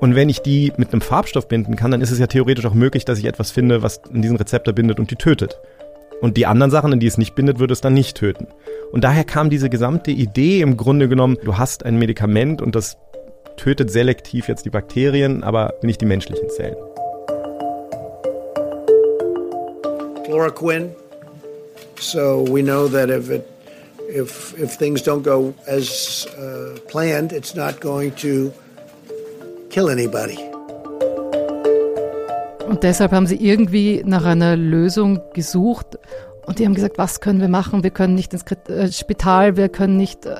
Und wenn ich die mit einem Farbstoff binden kann, dann ist es ja theoretisch auch möglich, dass ich etwas finde, was in diesen Rezeptor bindet und die tötet. Und die anderen Sachen, in die es nicht bindet, würde es dann nicht töten. Und daher kam diese gesamte Idee im Grunde genommen, du hast ein Medikament und das tötet selektiv jetzt die Bakterien, aber nicht die menschlichen Zellen. Chloroquine. So we know that if it if if things don't go as uh, planned, it's not going to kill anybody. Und deshalb haben sie irgendwie nach einer Lösung gesucht und die haben gesagt, was können wir machen? Wir können nicht ins äh, Spital, wir können nicht. Äh,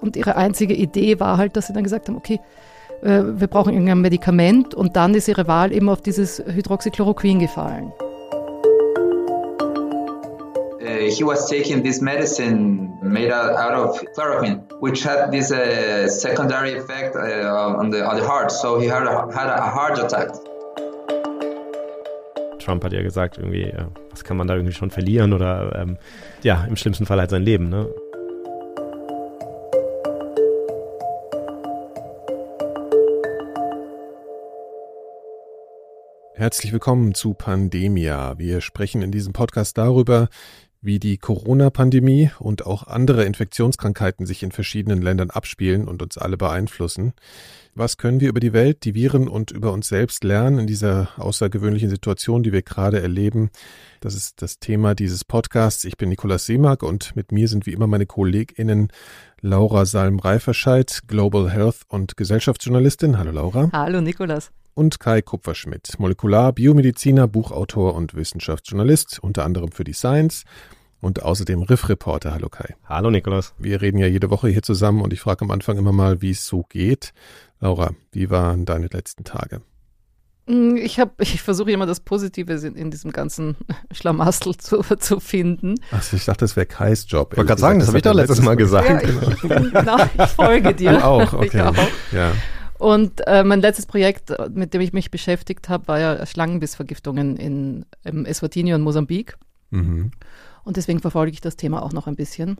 und ihre einzige Idee war halt, dass sie dann gesagt haben, okay, äh, wir brauchen irgendein Medikament und dann ist ihre Wahl eben auf dieses Hydroxychloroquin gefallen. Uh, he was taking this medicine made out of chloroquine, which had this uh, secondary effect uh, on, the, on the heart. So he had a, had a heart attack. Trump hat ja gesagt, irgendwie, was kann man da irgendwie schon verlieren oder ähm, ja, im schlimmsten Fall halt sein Leben, ne? Herzlich willkommen zu Pandemia. Wir sprechen in diesem Podcast darüber, wie die Corona-Pandemie und auch andere Infektionskrankheiten sich in verschiedenen Ländern abspielen und uns alle beeinflussen. Was können wir über die Welt, die Viren und über uns selbst lernen in dieser außergewöhnlichen Situation, die wir gerade erleben? Das ist das Thema dieses Podcasts. Ich bin Nikolaus Seemark und mit mir sind wie immer meine KollegInnen Laura Salm-Reiferscheid, Global Health und Gesellschaftsjournalistin. Hallo Laura. Hallo Nikolaus und Kai Kupferschmidt, Molekular, Biomediziner, Buchautor und Wissenschaftsjournalist, unter anderem für die Science und außerdem Riff-Reporter. Hallo Kai. Hallo Nikolaus. Wir reden ja jede Woche hier zusammen und ich frage am Anfang immer mal, wie es so geht. Laura, wie waren deine letzten Tage? Mm, ich, ich versuche immer das Positive in, in diesem ganzen Schlamassel zu, zu finden. Achso, ich dachte, das wäre Kais Job. Ich wollte gerade sagen, das, das habe ich doch letztes Mal gesagt. Ja, ich, genau. ich, folge dir. Du auch, okay. Auch. Ja. Und äh, mein letztes Projekt, mit dem ich mich beschäftigt habe, war ja Schlangenbissvergiftungen in im Eswatini und Mosambik. Mhm. Und deswegen verfolge ich das Thema auch noch ein bisschen.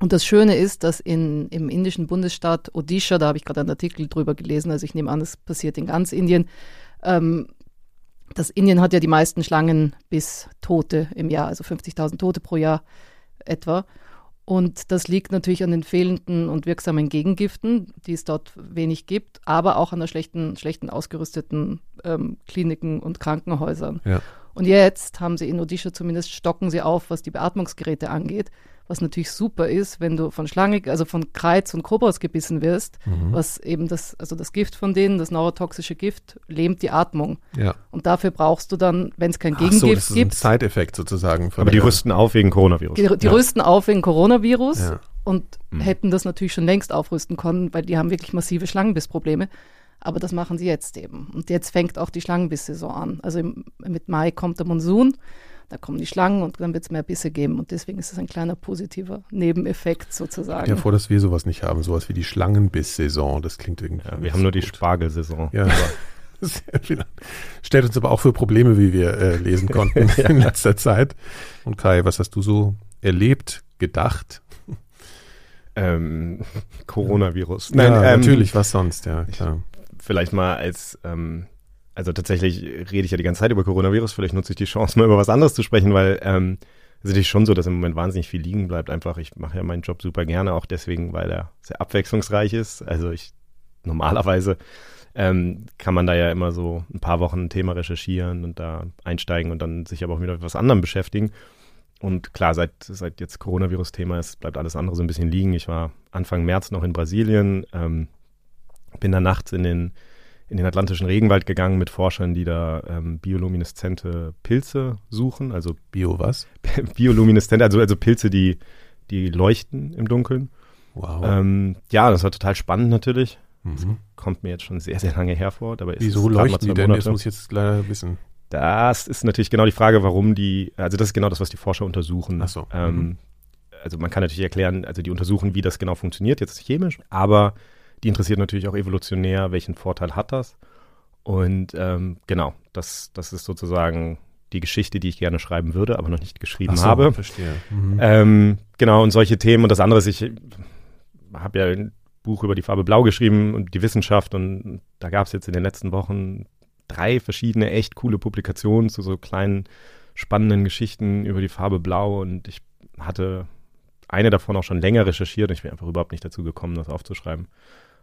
Und das Schöne ist, dass in, im indischen Bundesstaat Odisha, da habe ich gerade einen Artikel drüber gelesen, also ich nehme an, es passiert in ganz Indien, ähm, das Indien hat ja die meisten Schlangen bis Tote im Jahr, also 50.000 Tote pro Jahr etwa. Und das liegt natürlich an den fehlenden und wirksamen Gegengiften, die es dort wenig gibt, aber auch an der schlechten, schlechten ausgerüsteten ähm, Kliniken und Krankenhäusern. Ja. Und jetzt haben sie in Odisha zumindest stocken sie auf, was die Beatmungsgeräte angeht was natürlich super ist, wenn du von Schlange, also von Kreiz und Kobolds gebissen wirst, mhm. was eben das, also das Gift von denen, das neurotoxische Gift, lähmt die Atmung. Ja. Und dafür brauchst du dann, wenn es kein Gegengift gibt. das ist gibt. Ein Side-Effekt sozusagen. Aber die rüsten auf wegen Coronavirus. Die, die ja. rüsten auf wegen Coronavirus ja. und mhm. hätten das natürlich schon längst aufrüsten können, weil die haben wirklich massive Schlangenbissprobleme. Aber das machen sie jetzt eben. Und jetzt fängt auch die Schlangenbiss-Saison an. Also im, mit Mai kommt der Monsun da kommen die Schlangen und dann wird es mehr Bisse geben. Und deswegen ist es ein kleiner positiver Nebeneffekt sozusagen. Ja, vor, dass wir sowas nicht haben, sowas wie die Schlangenbiss-Saison. Das klingt irgendwie. Ja, wir haben nur die Spargelsaison. Ja. Stellt uns aber auch für Probleme, wie wir äh, lesen konnten in letzter Zeit. Und Kai, was hast du so erlebt, gedacht? Ähm, Coronavirus. Nein, ja, ähm, natürlich, was sonst, ja, klar. Vielleicht mal als ähm, also tatsächlich rede ich ja die ganze Zeit über Coronavirus, vielleicht nutze ich die Chance, mal über was anderes zu sprechen, weil ähm, es ist natürlich schon so, dass im Moment wahnsinnig viel liegen bleibt. Einfach, ich mache ja meinen Job super gerne, auch deswegen, weil er sehr abwechslungsreich ist. Also ich normalerweise ähm, kann man da ja immer so ein paar Wochen ein Thema recherchieren und da einsteigen und dann sich aber auch wieder mit was anderem beschäftigen. Und klar, seit, seit jetzt Coronavirus-Thema ist, bleibt alles andere so ein bisschen liegen. Ich war Anfang März noch in Brasilien, ähm, bin da nachts in den in den Atlantischen Regenwald gegangen mit Forschern, die da ähm, biolumineszente Pilze suchen. Also Bio was? biolumineszente, also, also Pilze, die, die leuchten im Dunkeln. Wow. Ähm, ja, das war total spannend natürlich. Mhm. Das kommt mir jetzt schon sehr, sehr lange hervor. Dabei ist Wieso leuchten die denn? Das muss ich jetzt leider wissen. Das ist natürlich genau die Frage, warum die, also das ist genau das, was die Forscher untersuchen. Ach so. Ähm, mhm. Also man kann natürlich erklären, also die untersuchen, wie das genau funktioniert, jetzt chemisch, aber die interessiert natürlich auch evolutionär, welchen Vorteil hat das. Und ähm, genau, das, das ist sozusagen die Geschichte, die ich gerne schreiben würde, aber noch nicht geschrieben so, habe. Verstehe. Mhm. Ähm, genau, und solche Themen. Und das andere ist, ich habe ja Buch über die Farbe Blau geschrieben und die Wissenschaft und da gab es jetzt in den letzten Wochen drei verschiedene echt coole Publikationen zu so kleinen spannenden Geschichten über die Farbe Blau und ich hatte eine davon auch schon länger recherchiert und ich bin einfach überhaupt nicht dazu gekommen, das aufzuschreiben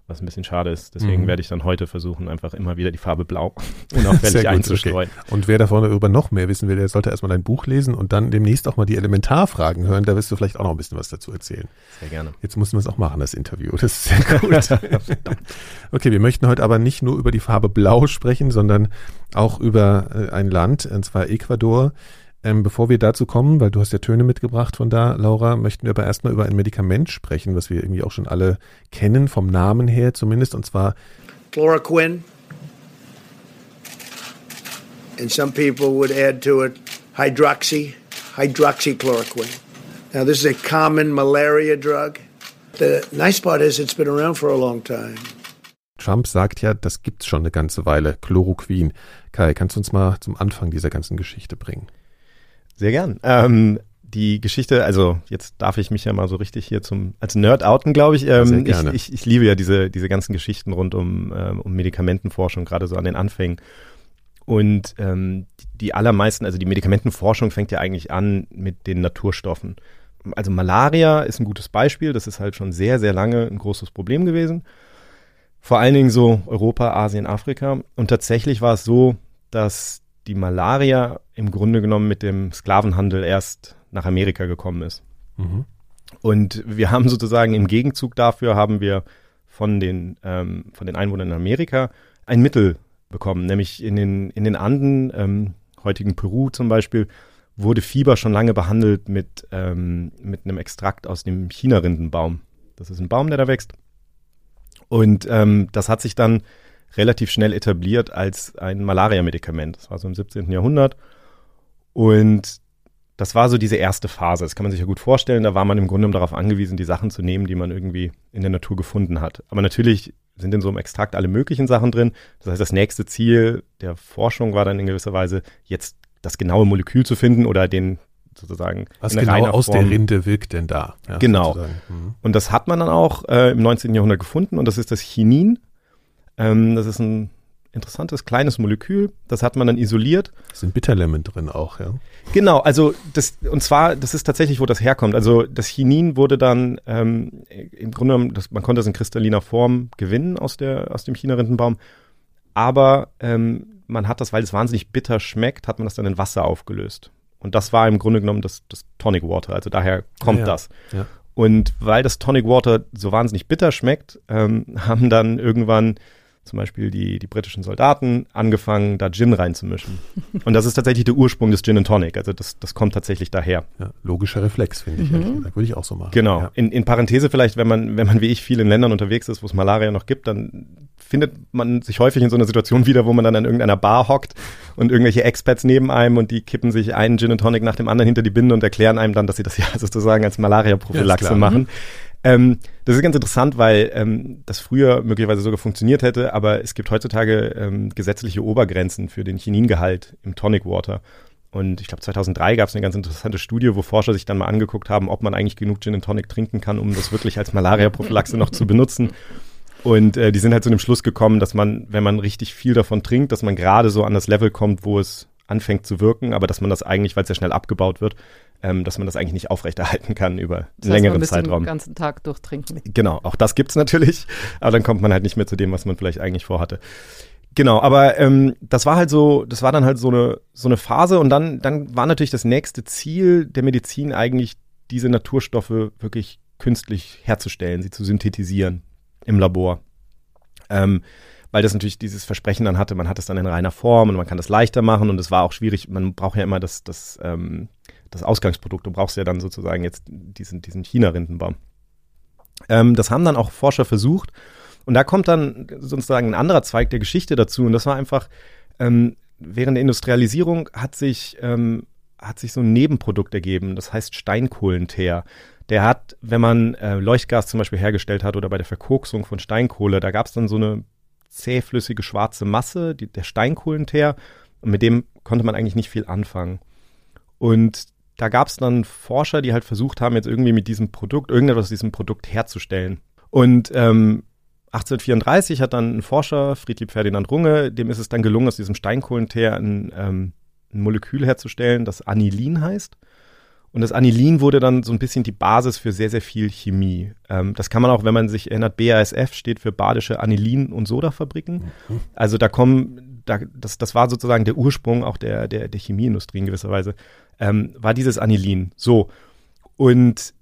was ein bisschen schade ist. Deswegen mhm. werde ich dann heute versuchen, einfach immer wieder die Farbe blau unauffällig einzustreuen. Okay. Und wer davon darüber noch mehr wissen will, der sollte erstmal dein Buch lesen und dann demnächst auch mal die Elementarfragen hören. Da wirst du vielleicht auch noch ein bisschen was dazu erzählen. Sehr gerne. Jetzt müssen wir es auch machen, das Interview. Das ist sehr gut. okay, wir möchten heute aber nicht nur über die Farbe blau sprechen, sondern auch über äh, ein Land, und zwar Ecuador. Ähm, bevor wir dazu kommen, weil du hast ja Töne mitgebracht von da, Laura, möchten wir aber erstmal über ein Medikament sprechen, was wir irgendwie auch schon alle kennen, vom Namen her zumindest, und zwar Chloroquine. And some people would add to it hydroxy, hydroxychloroquine. Now, this is a common malaria drug. The nice part is it's been around for a long time. Trump sagt ja, das gibt's schon eine ganze Weile, Chloroquin. Kai, kannst du uns mal zum Anfang dieser ganzen Geschichte bringen? Sehr gern. Ähm, die Geschichte, also jetzt darf ich mich ja mal so richtig hier zum als Nerd outen, glaube ich. Ähm, ich, ich. Ich liebe ja diese diese ganzen Geschichten rund um ähm, um Medikamentenforschung, gerade so an den Anfängen. Und ähm, die allermeisten, also die Medikamentenforschung fängt ja eigentlich an mit den Naturstoffen. Also Malaria ist ein gutes Beispiel. Das ist halt schon sehr sehr lange ein großes Problem gewesen. Vor allen Dingen so Europa, Asien, Afrika. Und tatsächlich war es so, dass die Malaria im Grunde genommen mit dem Sklavenhandel erst nach Amerika gekommen ist. Mhm. Und wir haben sozusagen im Gegenzug dafür haben wir von den, ähm, von den Einwohnern in Amerika ein Mittel bekommen, nämlich in den, in den Anden, ähm, heutigen Peru zum Beispiel, wurde Fieber schon lange behandelt mit, ähm, mit einem Extrakt aus dem China-Rindenbaum. Das ist ein Baum, der da wächst. Und ähm, das hat sich dann relativ schnell etabliert als ein Malaria-Medikament. Das war so im 17. Jahrhundert. Und das war so diese erste Phase. Das kann man sich ja gut vorstellen. Da war man im Grunde darauf angewiesen, die Sachen zu nehmen, die man irgendwie in der Natur gefunden hat. Aber natürlich sind in so einem Extrakt alle möglichen Sachen drin. Das heißt, das nächste Ziel der Forschung war dann in gewisser Weise, jetzt das genaue Molekül zu finden oder den sozusagen. Was genau aus Form. der Rinde wirkt denn da? Ja, genau. Mhm. Und das hat man dann auch äh, im 19. Jahrhundert gefunden und das ist das Chinin. Ähm, das ist ein interessantes kleines Molekül. Das hat man dann isoliert. Es sind Bitterlemon drin auch, ja. Genau, also das und zwar, das ist tatsächlich, wo das herkommt. Also das Chinin wurde dann ähm, im Grunde genommen, das, man konnte es in kristalliner Form gewinnen aus der aus dem China-Rindenbaum, aber ähm, man hat das, weil es wahnsinnig bitter schmeckt, hat man das dann in Wasser aufgelöst. Und das war im Grunde genommen das, das Tonic Water. Also daher kommt ja, das. Ja. Und weil das Tonic Water so wahnsinnig bitter schmeckt, ähm, haben dann irgendwann zum Beispiel die, die britischen Soldaten angefangen, da Gin reinzumischen. Und das ist tatsächlich der Ursprung des Gin and Tonic. Also das, das kommt tatsächlich daher. Ja, logischer Reflex, finde ich. Mhm. Würde ich auch so machen. Genau. Ja. In, in Parenthese vielleicht, wenn man, wenn man wie ich viel in Ländern unterwegs ist, wo es Malaria noch gibt, dann findet man sich häufig in so einer Situation wieder, wo man dann an irgendeiner Bar hockt und irgendwelche Experts neben einem und die kippen sich einen Gin and Tonic nach dem anderen hinter die Binde und erklären einem dann, dass sie das ja sozusagen als Malaria-Prophylaxe ja, machen. Mhm. Ähm, das ist ganz interessant, weil ähm, das früher möglicherweise sogar funktioniert hätte, aber es gibt heutzutage ähm, gesetzliche Obergrenzen für den Chiningehalt im Tonic Water. Und ich glaube, 2003 gab es eine ganz interessante Studie, wo Forscher sich dann mal angeguckt haben, ob man eigentlich genug Gin and Tonic trinken kann, um das wirklich als Malaria-Prophylaxe noch zu benutzen. Und äh, die sind halt zu dem Schluss gekommen, dass man, wenn man richtig viel davon trinkt, dass man gerade so an das Level kommt, wo es anfängt zu wirken, aber dass man das eigentlich, weil es ja schnell abgebaut wird, ähm, dass man das eigentlich nicht aufrechterhalten kann über das einen längeren Zeitraum. Den ganzen Tag durchtrinken. Genau, auch das gibt's natürlich, aber dann kommt man halt nicht mehr zu dem, was man vielleicht eigentlich vorhatte. Genau, aber ähm, das war halt so, das war dann halt so eine so eine Phase und dann dann war natürlich das nächste Ziel der Medizin eigentlich diese Naturstoffe wirklich künstlich herzustellen, sie zu synthetisieren im Labor. Ähm, weil das natürlich dieses Versprechen dann hatte, man hat es dann in reiner Form und man kann das leichter machen und es war auch schwierig, man braucht ja immer das, das, ähm, das Ausgangsprodukt, du brauchst ja dann sozusagen jetzt diesen, diesen China-Rindenbaum. Ähm, das haben dann auch Forscher versucht und da kommt dann sozusagen ein anderer Zweig der Geschichte dazu und das war einfach, ähm, während der Industrialisierung hat sich, ähm, hat sich so ein Nebenprodukt ergeben, das heißt Steinkohlenteer. Der hat, wenn man äh, Leuchtgas zum Beispiel hergestellt hat oder bei der Verkoksung von Steinkohle, da gab es dann so eine zähflüssige schwarze Masse, die, der Steinkohlenteer. Und mit dem konnte man eigentlich nicht viel anfangen. Und da gab es dann Forscher, die halt versucht haben, jetzt irgendwie mit diesem Produkt, irgendetwas aus diesem Produkt herzustellen. Und ähm, 1834 hat dann ein Forscher, Friedlieb Ferdinand Runge, dem ist es dann gelungen, aus diesem Steinkohlenteer ein, ähm, ein Molekül herzustellen, das Anilin heißt. Und das Anilin wurde dann so ein bisschen die Basis für sehr, sehr viel Chemie. Ähm, das kann man auch, wenn man sich erinnert, BASF steht für Badische Anilin- und Sodafabriken. Mhm. Also da kommen, da, das, das war sozusagen der Ursprung auch der, der, der Chemieindustrie in gewisser Weise, ähm, war dieses Anilin. So. Und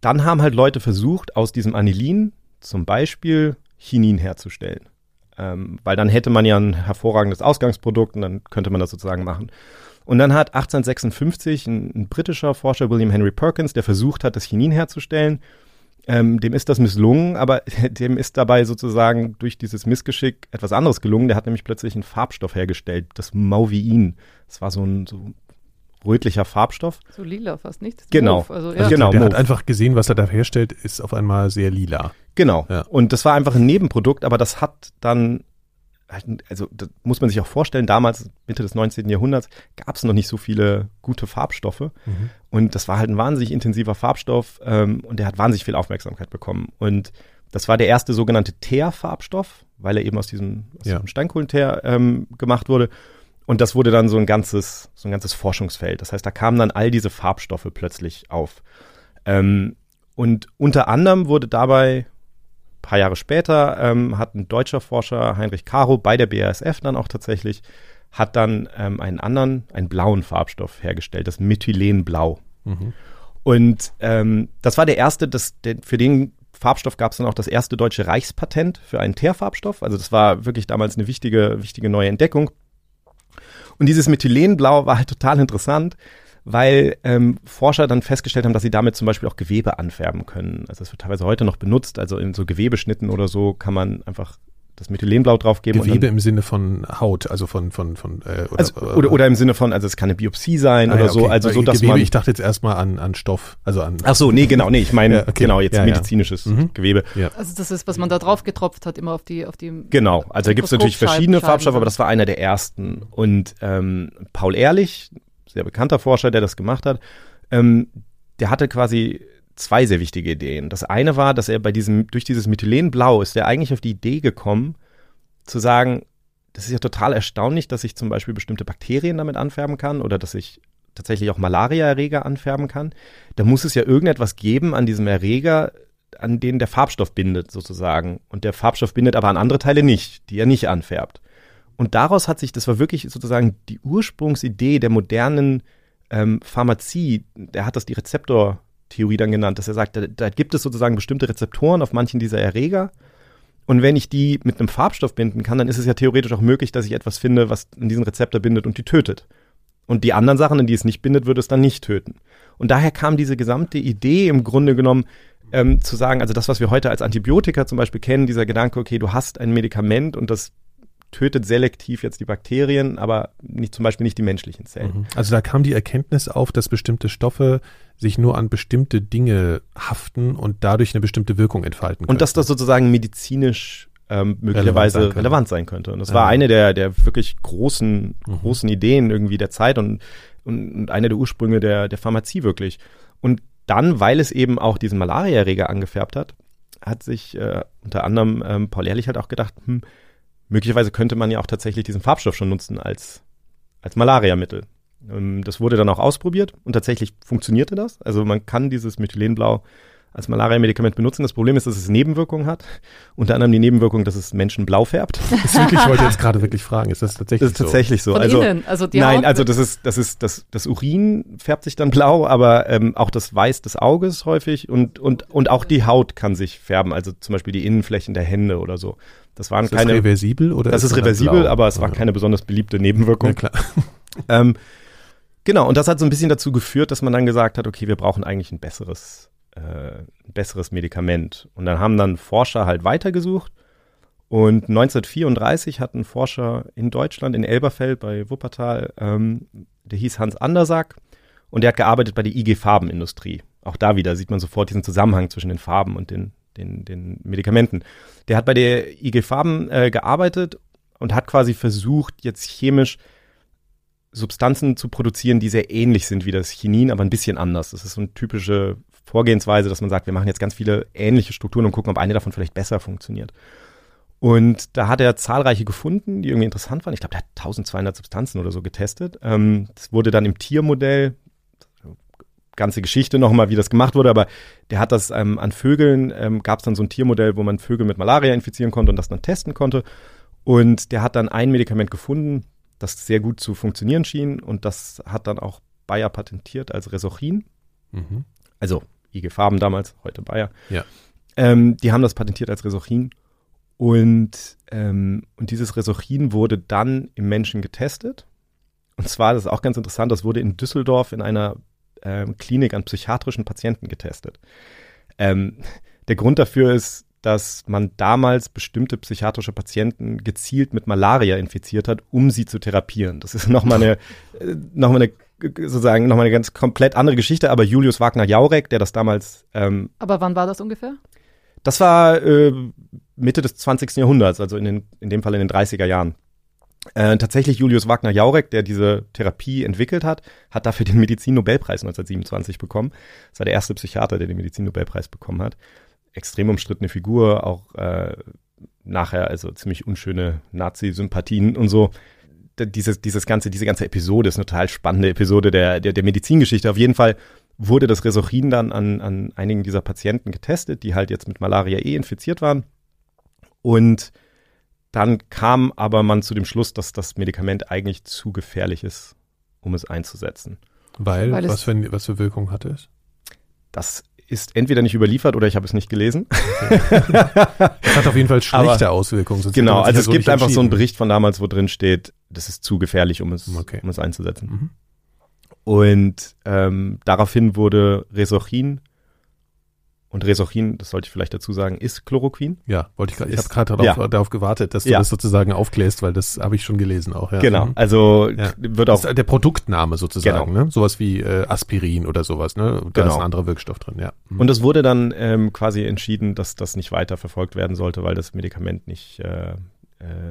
dann haben halt Leute versucht, aus diesem Anilin zum Beispiel Chinin herzustellen. Ähm, weil dann hätte man ja ein hervorragendes Ausgangsprodukt und dann könnte man das sozusagen machen. Und dann hat 1856 ein, ein britischer Forscher, William Henry Perkins, der versucht hat, das Chinin herzustellen, ähm, dem ist das misslungen, aber dem ist dabei sozusagen durch dieses Missgeschick etwas anderes gelungen. Der hat nämlich plötzlich einen Farbstoff hergestellt, das Mauvein. Das war so ein so rötlicher Farbstoff. So lila fast nicht. Genau. Mauve, also, ja. also genau. Der Mauve. hat einfach gesehen, was er da herstellt, ist auf einmal sehr lila. Genau. Ja. Und das war einfach ein Nebenprodukt, aber das hat dann also das muss man sich auch vorstellen, damals, Mitte des 19. Jahrhunderts, gab es noch nicht so viele gute Farbstoffe. Mhm. Und das war halt ein wahnsinnig intensiver Farbstoff ähm, und der hat wahnsinnig viel Aufmerksamkeit bekommen. Und das war der erste sogenannte Teer-Farbstoff, weil er eben aus diesem, aus ja. diesem Steinkohlenteer ähm, gemacht wurde. Und das wurde dann so ein ganzes, so ein ganzes Forschungsfeld. Das heißt, da kamen dann all diese Farbstoffe plötzlich auf. Ähm, und unter anderem wurde dabei paar Jahre später ähm, hat ein deutscher Forscher, Heinrich Caro, bei der BASF dann auch tatsächlich, hat dann ähm, einen anderen, einen blauen Farbstoff hergestellt, das Methylenblau. Mhm. Und ähm, das war der erste, das, der, für den Farbstoff gab es dann auch das erste deutsche Reichspatent für einen Teerfarbstoff. Also das war wirklich damals eine wichtige, wichtige neue Entdeckung. Und dieses Methylenblau war halt total interessant, weil ähm, Forscher dann festgestellt haben, dass sie damit zum Beispiel auch Gewebe anfärben können. Also das wird teilweise heute noch benutzt. Also in so Gewebeschnitten oder so kann man einfach das Methylenblau draufgeben. Gewebe dann, im Sinne von Haut, also von von von äh, oder, also, oder, oder im Sinne von, also es kann eine Biopsie sein ah, oder ja, okay. so, also so, dass Gewebe, man. Ich dachte jetzt erstmal an an Stoff, also an. Ach so, nee, genau, nee, ich meine ja, okay. genau jetzt ja, medizinisches mhm. Gewebe. Also das ist, was man da drauf getropft hat, immer auf die auf die. Genau, also da gibt es natürlich verschiedene Farbstoffe, aber das war einer der ersten. Und ähm, Paul Ehrlich, sehr bekannter Forscher, der das gemacht hat, ähm, der hatte quasi zwei sehr wichtige Ideen. Das eine war, dass er bei diesem, durch dieses Methylenblau ist er eigentlich auf die Idee gekommen, zu sagen, das ist ja total erstaunlich, dass ich zum Beispiel bestimmte Bakterien damit anfärben kann oder dass ich tatsächlich auch Malaria-Erreger anfärben kann. Da muss es ja irgendetwas geben an diesem Erreger, an den der Farbstoff bindet sozusagen. Und der Farbstoff bindet aber an andere Teile nicht, die er nicht anfärbt. Und daraus hat sich, das war wirklich sozusagen die Ursprungsidee der modernen ähm, Pharmazie, der hat das die Rezeptortheorie dann genannt, dass er sagt, da, da gibt es sozusagen bestimmte Rezeptoren auf manchen dieser Erreger. Und wenn ich die mit einem Farbstoff binden kann, dann ist es ja theoretisch auch möglich, dass ich etwas finde, was in diesen Rezeptor bindet und die tötet. Und die anderen Sachen, in die es nicht bindet, würde es dann nicht töten. Und daher kam diese gesamte Idee im Grunde genommen, ähm, zu sagen, also das, was wir heute als Antibiotika zum Beispiel kennen, dieser Gedanke, okay, du hast ein Medikament und das tötet selektiv jetzt die Bakterien, aber nicht, zum Beispiel nicht die menschlichen Zellen. Mhm. Also da kam die Erkenntnis auf, dass bestimmte Stoffe sich nur an bestimmte Dinge haften und dadurch eine bestimmte Wirkung entfalten können. Und dass das sozusagen medizinisch ähm, möglicherweise relevant sein, relevant sein, könnte. Und das ja. war eine der, der wirklich großen, mhm. großen Ideen irgendwie der Zeit und, und, und eine der Ursprünge der, der Pharmazie wirklich. Und dann, weil es eben auch diesen Malariaerreger angefärbt hat, hat sich äh, unter anderem ähm, Paul Ehrlich halt auch gedacht, hm, möglicherweise könnte man ja auch tatsächlich diesen Farbstoff schon nutzen als, als Malariamittel. Ähm, das wurde dann auch ausprobiert und tatsächlich funktionierte das. Also man kann dieses Methylenblau als Malaria-Medikament benutzen. Das Problem ist, dass es Nebenwirkungen hat. Unter anderem die Nebenwirkung, dass es Menschen blau färbt. Das ist wirklich, ich wollte jetzt gerade wirklich fragen, ist das tatsächlich so? Das ist tatsächlich so. Von also, also die nein, Haut also das ist, das ist, das, das Urin färbt sich dann blau, aber ähm, auch das Weiß des Auges häufig und, und, und auch die Haut kann sich färben, also zum Beispiel die Innenflächen der Hände oder so. Das waren ist das keine. reversibel oder? Das ist, ist reversibel, aber es war ja. keine besonders beliebte Nebenwirkung. Ja, klar. ähm, genau, und das hat so ein bisschen dazu geführt, dass man dann gesagt hat, okay, wir brauchen eigentlich ein besseres, äh, ein besseres Medikament. Und dann haben dann Forscher halt weitergesucht. Und 1934 hat ein Forscher in Deutschland, in Elberfeld bei Wuppertal, ähm, der hieß Hans Andersack und der hat gearbeitet bei der IG Farbenindustrie. Auch da wieder sieht man sofort diesen Zusammenhang zwischen den Farben und den, den, den Medikamenten. Der hat bei der IG Farben äh, gearbeitet und hat quasi versucht, jetzt chemisch Substanzen zu produzieren, die sehr ähnlich sind wie das Chinin, aber ein bisschen anders. Das ist so eine typische Vorgehensweise, dass man sagt, wir machen jetzt ganz viele ähnliche Strukturen und gucken, ob eine davon vielleicht besser funktioniert. Und da hat er zahlreiche gefunden, die irgendwie interessant waren. Ich glaube, der hat 1200 Substanzen oder so getestet. Ähm, das wurde dann im Tiermodell, ganze Geschichte nochmal, wie das gemacht wurde, aber der hat das ähm, an Vögeln, ähm, gab es dann so ein Tiermodell, wo man Vögel mit Malaria infizieren konnte und das dann testen konnte. Und der hat dann ein Medikament gefunden, das sehr gut zu funktionieren schien und das hat dann auch Bayer patentiert als Resorchin. Mhm. Also IG Farben damals, heute Bayer. Ja. Ähm, die haben das patentiert als Resorchin und, ähm, und dieses Resorchin wurde dann im Menschen getestet. Und zwar, das ist auch ganz interessant, das wurde in Düsseldorf in einer ähm, Klinik an psychiatrischen Patienten getestet. Ähm, der Grund dafür ist, dass man damals bestimmte psychiatrische Patienten gezielt mit Malaria infiziert hat, um sie zu therapieren. Das ist nochmal eine, äh, noch mal eine sozusagen nochmal eine ganz komplett andere Geschichte, aber Julius Wagner-Jaurek, der das damals. Ähm, aber wann war das ungefähr? Das war äh, Mitte des 20. Jahrhunderts, also in, den, in dem Fall in den 30er Jahren. Äh, tatsächlich Julius Wagner-Jaurek, der diese Therapie entwickelt hat, hat dafür den Medizin-Nobelpreis 1927 bekommen. Das war der erste Psychiater, der den Medizin-Nobelpreis bekommen hat. Extrem umstrittene Figur, auch äh, nachher also ziemlich unschöne Nazi-Sympathien und so. Dieses, dieses ganze, diese ganze Episode ist eine total spannende Episode der, der, der Medizingeschichte. Auf jeden Fall wurde das Resorchin dann an, an einigen dieser Patienten getestet, die halt jetzt mit Malaria eh infiziert waren. Und dann kam aber man zu dem Schluss, dass das Medikament eigentlich zu gefährlich ist, um es einzusetzen. Weil, Weil was, für, was für Wirkung hatte es? Das ist entweder nicht überliefert oder ich habe es nicht gelesen. Okay. das hat auf jeden Fall schlechte aber, Auswirkungen. Genau, also es so gibt einfach so einen Bericht von damals, wo drin steht, das ist zu gefährlich, um es, okay. um es einzusetzen. Mhm. Und ähm, daraufhin wurde Resorchin und Resorchin, das sollte ich vielleicht dazu sagen, ist Chloroquin. Ja, wollte ich gerade. Ich habe gerade darauf, ja. darauf, gewartet, dass du ja. das sozusagen aufklärst, weil das habe ich schon gelesen auch. Ja. Genau, mhm. also wird auch der Produktname sozusagen, genau. ne? Sowas wie äh, Aspirin oder sowas, ne? Da genau. ist ein anderer Wirkstoff drin, ja. Mhm. Und es wurde dann ähm, quasi entschieden, dass das nicht weiter verfolgt werden sollte, weil das Medikament nicht, äh, äh,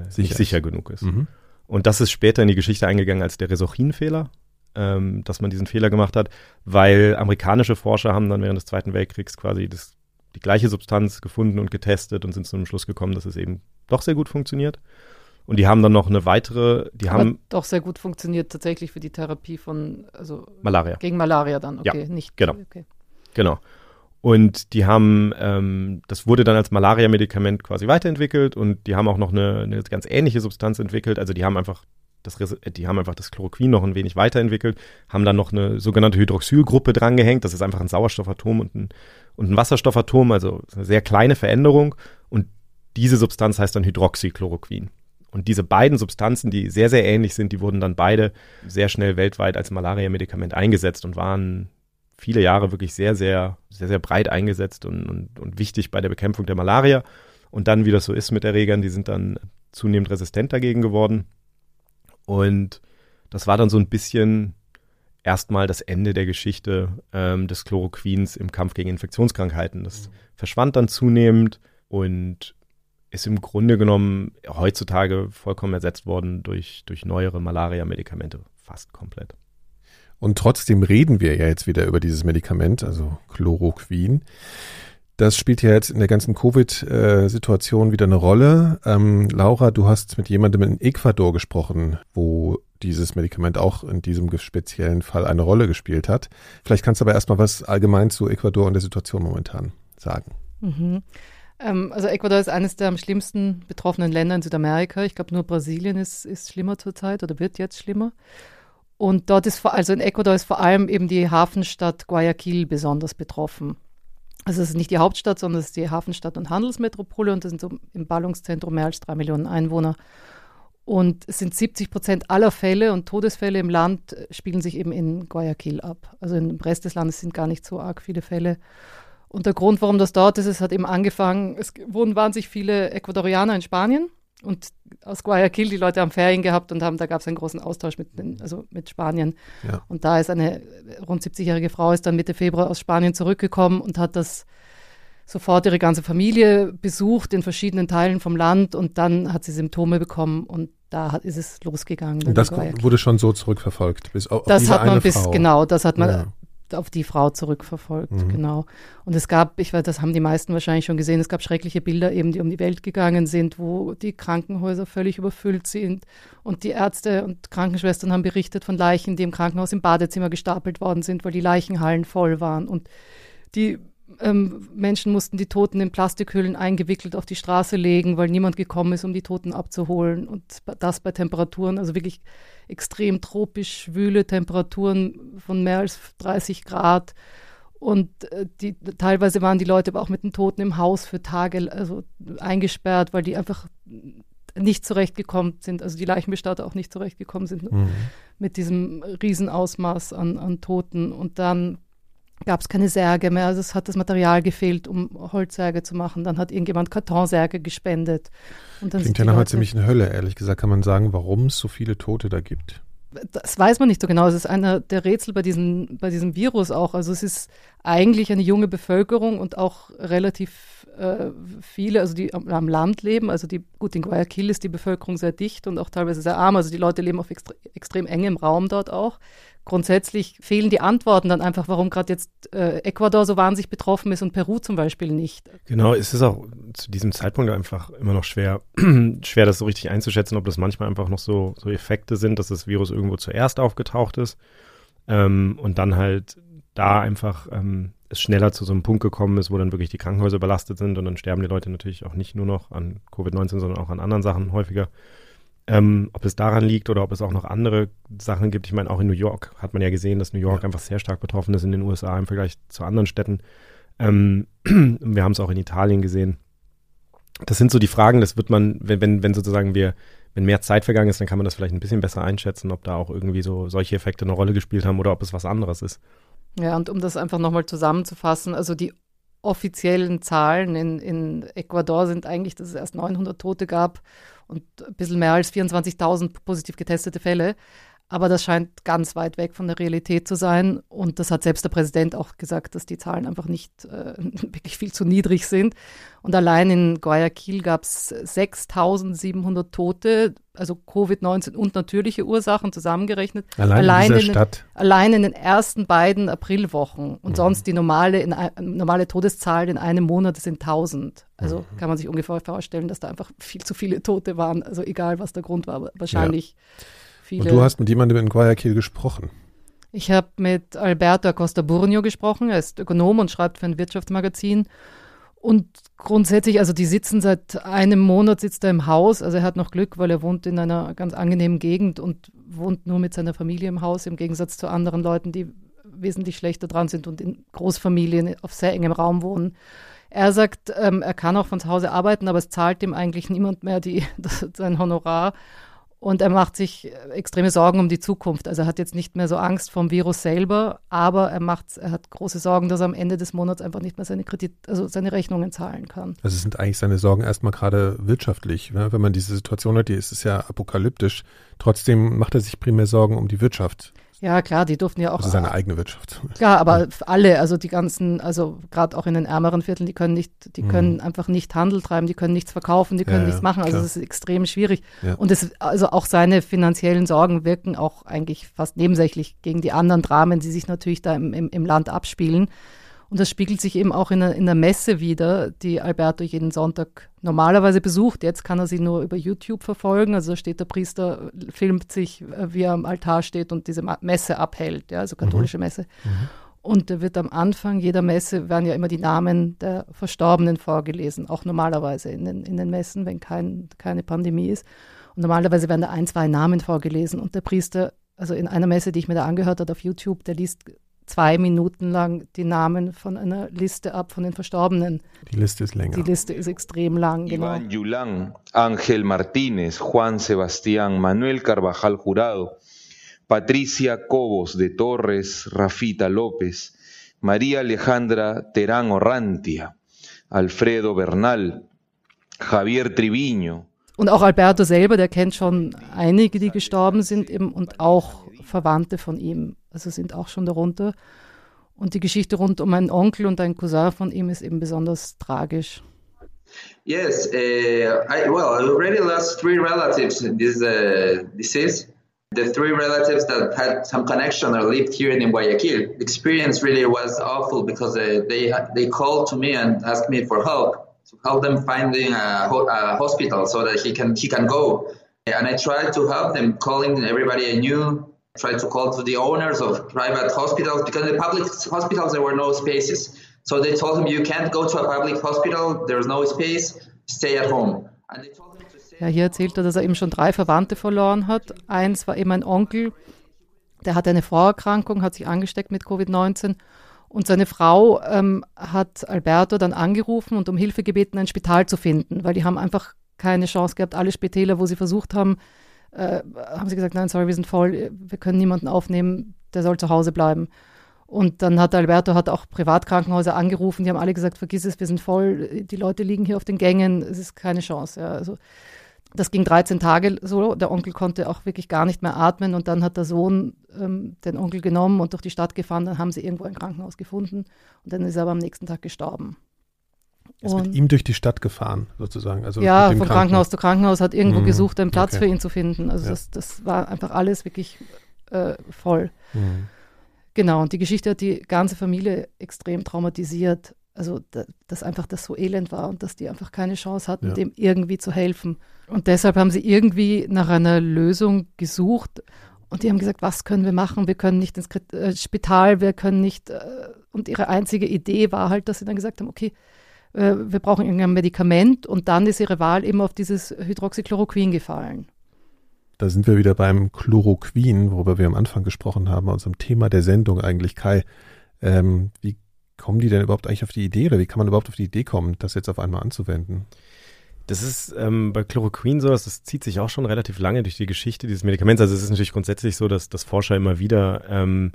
sicher, nicht sicher genug ist. Mhm. Und das ist später in die Geschichte eingegangen als der Resorchin-Fehler ähm, dass man diesen Fehler gemacht hat, weil amerikanische Forscher haben dann während des Zweiten Weltkriegs quasi das, die gleiche Substanz gefunden und getestet und sind zu dem Schluss gekommen, dass es eben doch sehr gut funktioniert. Und die haben dann noch eine weitere, die Aber haben doch sehr gut funktioniert tatsächlich für die Therapie von also Malaria. Gegen Malaria dann, okay, ja, nicht genau. Okay. Genau. Und die haben, ähm, das wurde dann als Malaria-Medikament quasi weiterentwickelt und die haben auch noch eine, eine ganz ähnliche Substanz entwickelt. Also die haben einfach das, die haben einfach das Chloroquin noch ein wenig weiterentwickelt, haben dann noch eine sogenannte Hydroxylgruppe drangehängt. Das ist einfach ein Sauerstoffatom und ein, und ein Wasserstoffatom, also eine sehr kleine Veränderung. Und diese Substanz heißt dann Hydroxychloroquin. Und diese beiden Substanzen, die sehr, sehr ähnlich sind, die wurden dann beide sehr schnell weltweit als Malaria-Medikament eingesetzt und waren viele Jahre wirklich sehr, sehr, sehr, sehr breit eingesetzt und, und, und wichtig bei der Bekämpfung der Malaria. Und dann, wie das so ist mit Erregern, die sind dann zunehmend resistent dagegen geworden. Und das war dann so ein bisschen erstmal das Ende der Geschichte ähm, des Chloroquins im Kampf gegen Infektionskrankheiten. Das mhm. verschwand dann zunehmend und ist im Grunde genommen heutzutage vollkommen ersetzt worden durch, durch neuere Malaria-Medikamente, fast komplett. Und trotzdem reden wir ja jetzt wieder über dieses Medikament, also Chloroquin. Das spielt ja jetzt in der ganzen Covid-Situation wieder eine Rolle. Ähm, Laura, du hast mit jemandem in Ecuador gesprochen, wo dieses Medikament auch in diesem speziellen Fall eine Rolle gespielt hat. Vielleicht kannst du aber erstmal was allgemein zu Ecuador und der Situation momentan sagen. Mhm. Ähm, also Ecuador ist eines der am schlimmsten betroffenen Länder in Südamerika. Ich glaube, nur Brasilien ist, ist schlimmer zurzeit oder wird jetzt schlimmer. Und dort ist also in Ecuador ist vor allem eben die Hafenstadt Guayaquil besonders betroffen. Also es ist nicht die Hauptstadt, sondern es ist die Hafenstadt und Handelsmetropole und es sind so im Ballungszentrum mehr als drei Millionen Einwohner. Und es sind 70 Prozent aller Fälle und Todesfälle im Land äh, spielen sich eben in Guayaquil ab. Also im Rest des Landes sind gar nicht so arg viele Fälle. Und der Grund, warum das dort ist, es hat eben angefangen, es wohnen wahnsinnig viele Ecuadorianer in Spanien und aus Guayaquil die Leute haben Ferien gehabt und haben, da gab es einen großen Austausch mit, den, also mit Spanien. Ja. Und da ist eine rund 70-jährige Frau ist dann Mitte Februar aus Spanien zurückgekommen und hat das sofort ihre ganze Familie besucht in verschiedenen Teilen vom Land und dann hat sie Symptome bekommen und da hat, ist es losgegangen. Und das wurde schon so zurückverfolgt bis auf, das hat man bis Frau. genau, das hat man. Ja. Auf die Frau zurückverfolgt, mhm. genau. Und es gab, ich weiß, das haben die meisten wahrscheinlich schon gesehen, es gab schreckliche Bilder eben, die um die Welt gegangen sind, wo die Krankenhäuser völlig überfüllt sind und die Ärzte und Krankenschwestern haben berichtet von Leichen, die im Krankenhaus im Badezimmer gestapelt worden sind, weil die Leichenhallen voll waren und die ähm, Menschen mussten die Toten in Plastikhüllen eingewickelt auf die Straße legen, weil niemand gekommen ist, um die Toten abzuholen. Und das bei Temperaturen, also wirklich extrem tropisch schwüle Temperaturen von mehr als 30 Grad. Und äh, die, teilweise waren die Leute aber auch mit den Toten im Haus für Tage also eingesperrt, weil die einfach nicht zurechtgekommen sind, also die Leichenbestatter auch nicht zurechtgekommen sind mhm. mit diesem Riesenausmaß an, an Toten. Und dann gab es keine Särge mehr. Also es hat das Material gefehlt, um Holzsärge zu machen. Dann hat irgendjemand Kartonsärge gespendet. Und dann Klingt ja nach einer ziemlichen Hölle, ehrlich gesagt. Kann man sagen, warum es so viele Tote da gibt? Das weiß man nicht so genau. Es ist einer der Rätsel bei, diesen, bei diesem Virus auch. Also es ist eigentlich eine junge Bevölkerung und auch relativ äh, viele, also die am, am, Land leben. Also die, gut, in Guayaquil ist die Bevölkerung sehr dicht und auch teilweise sehr arm. Also die Leute leben auf extre extrem engem Raum dort auch grundsätzlich fehlen die Antworten dann einfach, warum gerade jetzt äh, Ecuador so wahnsinnig betroffen ist und Peru zum Beispiel nicht. Genau, es ist auch zu diesem Zeitpunkt einfach immer noch schwer, schwer das so richtig einzuschätzen, ob das manchmal einfach noch so, so Effekte sind, dass das Virus irgendwo zuerst aufgetaucht ist ähm, und dann halt da einfach ähm, es schneller zu so einem Punkt gekommen ist, wo dann wirklich die Krankenhäuser überlastet sind und dann sterben die Leute natürlich auch nicht nur noch an Covid-19, sondern auch an anderen Sachen häufiger. Ähm, ob es daran liegt oder ob es auch noch andere Sachen gibt. Ich meine, auch in New York hat man ja gesehen, dass New York ja. einfach sehr stark betroffen ist in den USA im Vergleich zu anderen Städten. Ähm, wir haben es auch in Italien gesehen. Das sind so die Fragen, das wird man, wenn, wenn, wenn sozusagen wir, wenn mehr Zeit vergangen ist, dann kann man das vielleicht ein bisschen besser einschätzen, ob da auch irgendwie so solche Effekte eine Rolle gespielt haben oder ob es was anderes ist. Ja, und um das einfach nochmal zusammenzufassen, also die offiziellen Zahlen in, in Ecuador sind eigentlich, dass es erst 900 Tote gab und ein bisschen mehr als 24.000 positiv getestete Fälle. Aber das scheint ganz weit weg von der Realität zu sein. Und das hat selbst der Präsident auch gesagt, dass die Zahlen einfach nicht äh, wirklich viel zu niedrig sind. Und allein in Guayaquil gab es 6.700 Tote, also Covid-19 und natürliche Ursachen zusammengerechnet. Allein, allein in, dieser Stadt. Allein in den ersten beiden Aprilwochen. Und mhm. sonst die normale, in, normale Todeszahl in einem Monat sind 1000. Also mhm. kann man sich ungefähr vorstellen, dass da einfach viel zu viele Tote waren. Also egal, was der Grund war, wahrscheinlich. Ja viele. Und du hast mit jemandem in Guayaquil gesprochen. Ich habe mit Alberto Acosta Burnio gesprochen. Er ist Ökonom und schreibt für ein Wirtschaftsmagazin. Und grundsätzlich, also die sitzen seit einem Monat, sitzt er im Haus. Also er hat noch Glück, weil er wohnt in einer ganz angenehmen Gegend und wohnt nur mit seiner Familie im Haus, im Gegensatz zu anderen Leuten, die wesentlich schlechter dran sind und in Großfamilien auf sehr engem Raum wohnen. Er sagt, ähm, er kann auch von zu Hause arbeiten, aber es zahlt ihm eigentlich niemand mehr die, das, sein Honorar. Und er macht sich äh, extreme Sorgen um die Zukunft. Also er hat jetzt nicht mehr so Angst vom Virus selber, aber er macht, er hat große Sorgen, dass er am Ende des Monats einfach nicht mehr seine Kredit, also seine Rechnungen zahlen kann. Also sind eigentlich seine Sorgen erstmal gerade wirtschaftlich. Ne? Wenn man diese Situation hat, die ist es ja apokalyptisch. Trotzdem macht er sich primär Sorgen um die Wirtschaft. Ja, klar, die durften ja auch. Also seine eigene Wirtschaft. Ja, aber alle, also die ganzen, also gerade auch in den ärmeren Vierteln, die können nicht, die mhm. können einfach nicht Handel treiben, die können nichts verkaufen, die können ja, nichts machen. Also es ist extrem schwierig. Ja. Und es, also auch seine finanziellen Sorgen wirken auch eigentlich fast nebensächlich gegen die anderen Dramen, die sich natürlich da im, im, im Land abspielen. Und das spiegelt sich eben auch in der, in der Messe wieder, die Alberto jeden Sonntag normalerweise besucht. Jetzt kann er sie nur über YouTube verfolgen. Also steht der Priester, filmt sich, äh, wie er am Altar steht und diese Messe abhält, ja, also katholische mhm. Messe. Mhm. Und da wird am Anfang jeder Messe werden ja immer die Namen der Verstorbenen vorgelesen, auch normalerweise in den, in den Messen, wenn kein, keine Pandemie ist. Und normalerweise werden da ein, zwei Namen vorgelesen. Und der Priester, also in einer Messe, die ich mir da angehört habe auf YouTube, der liest zwei Minuten lang die Namen von einer Liste ab von den Verstorbenen. Die Liste ist länger. Die Liste ist extrem lang. Genau. Iván Yulán, Ángel Martínez, Juan Sebastián, Manuel Carvajal Jurado, Patricia Cobos de Torres, Rafita López, María Alejandra Terán Orrantia, Alfredo Bernal, Javier Triviño. Und auch Alberto selber, der kennt schon einige, die gestorben sind eben, und auch Verwandte von ihm also sind auch schon darunter. Und die Geschichte rund um einen Onkel und einen Cousin von ihm ist eben besonders tragisch. Yes, uh, I, well, I already lost three relatives in this uh, disease. The three relatives that had some connection or lived here in Guayaquil, the experience really was awful because uh, they they called to me and asked me for help to help them finding a, ho a hospital so that he can he can go. And I tried to help them, calling everybody I knew, tried to call to the owners of private hospitals because in the public hospitals there were no spaces. So they told him, you can't go to a public hospital, there's no space, stay at home. Ja, hier erzählt er, dass er eben schon drei Verwandte verloren hat. Eins war eben ein Onkel, der hatte eine Vorerkrankung, hat sich angesteckt mit Covid-19 und seine Frau ähm, hat Alberto dann angerufen und um Hilfe gebeten, ein Spital zu finden, weil die haben einfach keine Chance gehabt. Alle Spitäler, wo sie versucht haben, äh, haben sie gesagt, nein, sorry, wir sind voll, wir können niemanden aufnehmen, der soll zu Hause bleiben. Und dann hat Alberto hat auch Privatkrankenhäuser angerufen, die haben alle gesagt, vergiss es, wir sind voll, die Leute liegen hier auf den Gängen, es ist keine Chance. Ja. Also das ging 13 Tage so, der Onkel konnte auch wirklich gar nicht mehr atmen und dann hat der Sohn ähm, den Onkel genommen und durch die Stadt gefahren, dann haben sie irgendwo ein Krankenhaus gefunden und dann ist er aber am nächsten Tag gestorben. Ist mit ihm durch die Stadt gefahren, sozusagen. Also ja, von Krankenhaus. Krankenhaus zu Krankenhaus, hat irgendwo mhm. gesucht, einen Platz okay. für ihn zu finden. Also ja. das, das war einfach alles wirklich äh, voll. Mhm. Genau, und die Geschichte hat die ganze Familie extrem traumatisiert. Also, da, dass einfach das so elend war und dass die einfach keine Chance hatten, ja. dem irgendwie zu helfen. Und deshalb haben sie irgendwie nach einer Lösung gesucht und die haben gesagt, was können wir machen? Wir können nicht ins äh, Spital, wir können nicht. Äh, und ihre einzige Idee war halt, dass sie dann gesagt haben, okay, äh, wir brauchen irgendein Medikament und dann ist ihre Wahl eben auf dieses Hydroxychloroquin gefallen. Da sind wir wieder beim Chloroquin, worüber wir am Anfang gesprochen haben, unserem Thema der Sendung eigentlich. Kai, ähm, wie kommen die denn überhaupt eigentlich auf die Idee oder wie kann man überhaupt auf die Idee kommen, das jetzt auf einmal anzuwenden? Das ist ähm, bei Chloroquin so, das zieht sich auch schon relativ lange durch die Geschichte dieses Medikaments. Also es ist natürlich grundsätzlich so, dass, dass Forscher immer wieder ähm,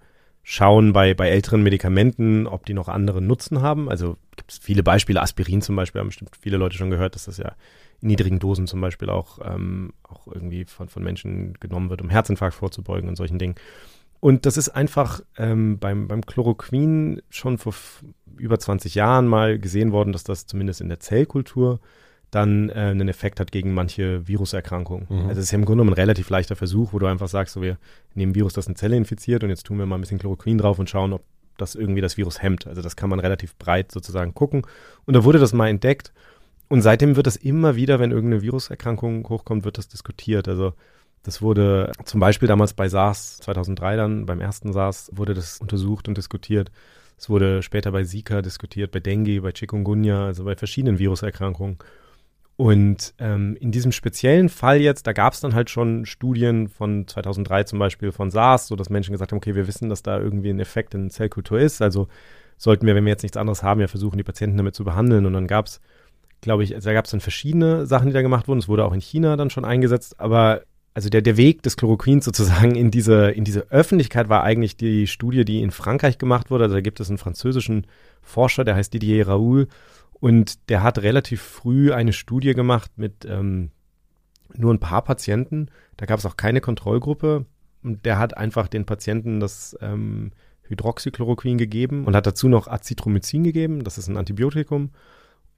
schauen bei, bei älteren Medikamenten, ob die noch andere Nutzen haben. Also gibt es viele Beispiele, Aspirin zum Beispiel, haben bestimmt viele Leute schon gehört, dass das ja in niedrigen Dosen zum Beispiel auch, ähm, auch irgendwie von, von Menschen genommen wird, um Herzinfarkt vorzubeugen und solchen Dingen. Und das ist einfach ähm, beim, beim Chloroquin schon vor über 20 Jahren mal gesehen worden, dass das zumindest in der Zellkultur dann äh, einen Effekt hat gegen manche Viruserkrankungen. Mhm. Also es ist ja im Grunde genommen ein relativ leichter Versuch, wo du einfach sagst, so wir nehmen Virus, das eine Zelle infiziert und jetzt tun wir mal ein bisschen Chloroquin drauf und schauen, ob das irgendwie das Virus hemmt. Also das kann man relativ breit sozusagen gucken. Und da wurde das mal entdeckt und seitdem wird das immer wieder, wenn irgendeine Viruserkrankung hochkommt, wird das diskutiert. Also das wurde zum Beispiel damals bei SARS 2003 dann, beim ersten SARS, wurde das untersucht und diskutiert. Es wurde später bei Zika diskutiert, bei Dengue, bei Chikungunya, also bei verschiedenen Viruserkrankungen. Und ähm, in diesem speziellen Fall jetzt, da gab es dann halt schon Studien von 2003 zum Beispiel von SARS, so dass Menschen gesagt haben, okay, wir wissen, dass da irgendwie ein Effekt in Zellkultur ist, also sollten wir, wenn wir jetzt nichts anderes haben, ja versuchen, die Patienten damit zu behandeln. Und dann gab es glaube ich, also da gab es dann verschiedene Sachen, die da gemacht wurden. Es wurde auch in China dann schon eingesetzt, aber also der, der Weg des Chloroquins sozusagen in diese, in diese Öffentlichkeit war eigentlich die Studie, die in Frankreich gemacht wurde. Also da gibt es einen französischen Forscher, der heißt Didier Raoul und der hat relativ früh eine Studie gemacht mit ähm, nur ein paar Patienten. Da gab es auch keine Kontrollgruppe und der hat einfach den Patienten das ähm, Hydroxychloroquin gegeben und hat dazu noch Azithromycin gegeben. Das ist ein Antibiotikum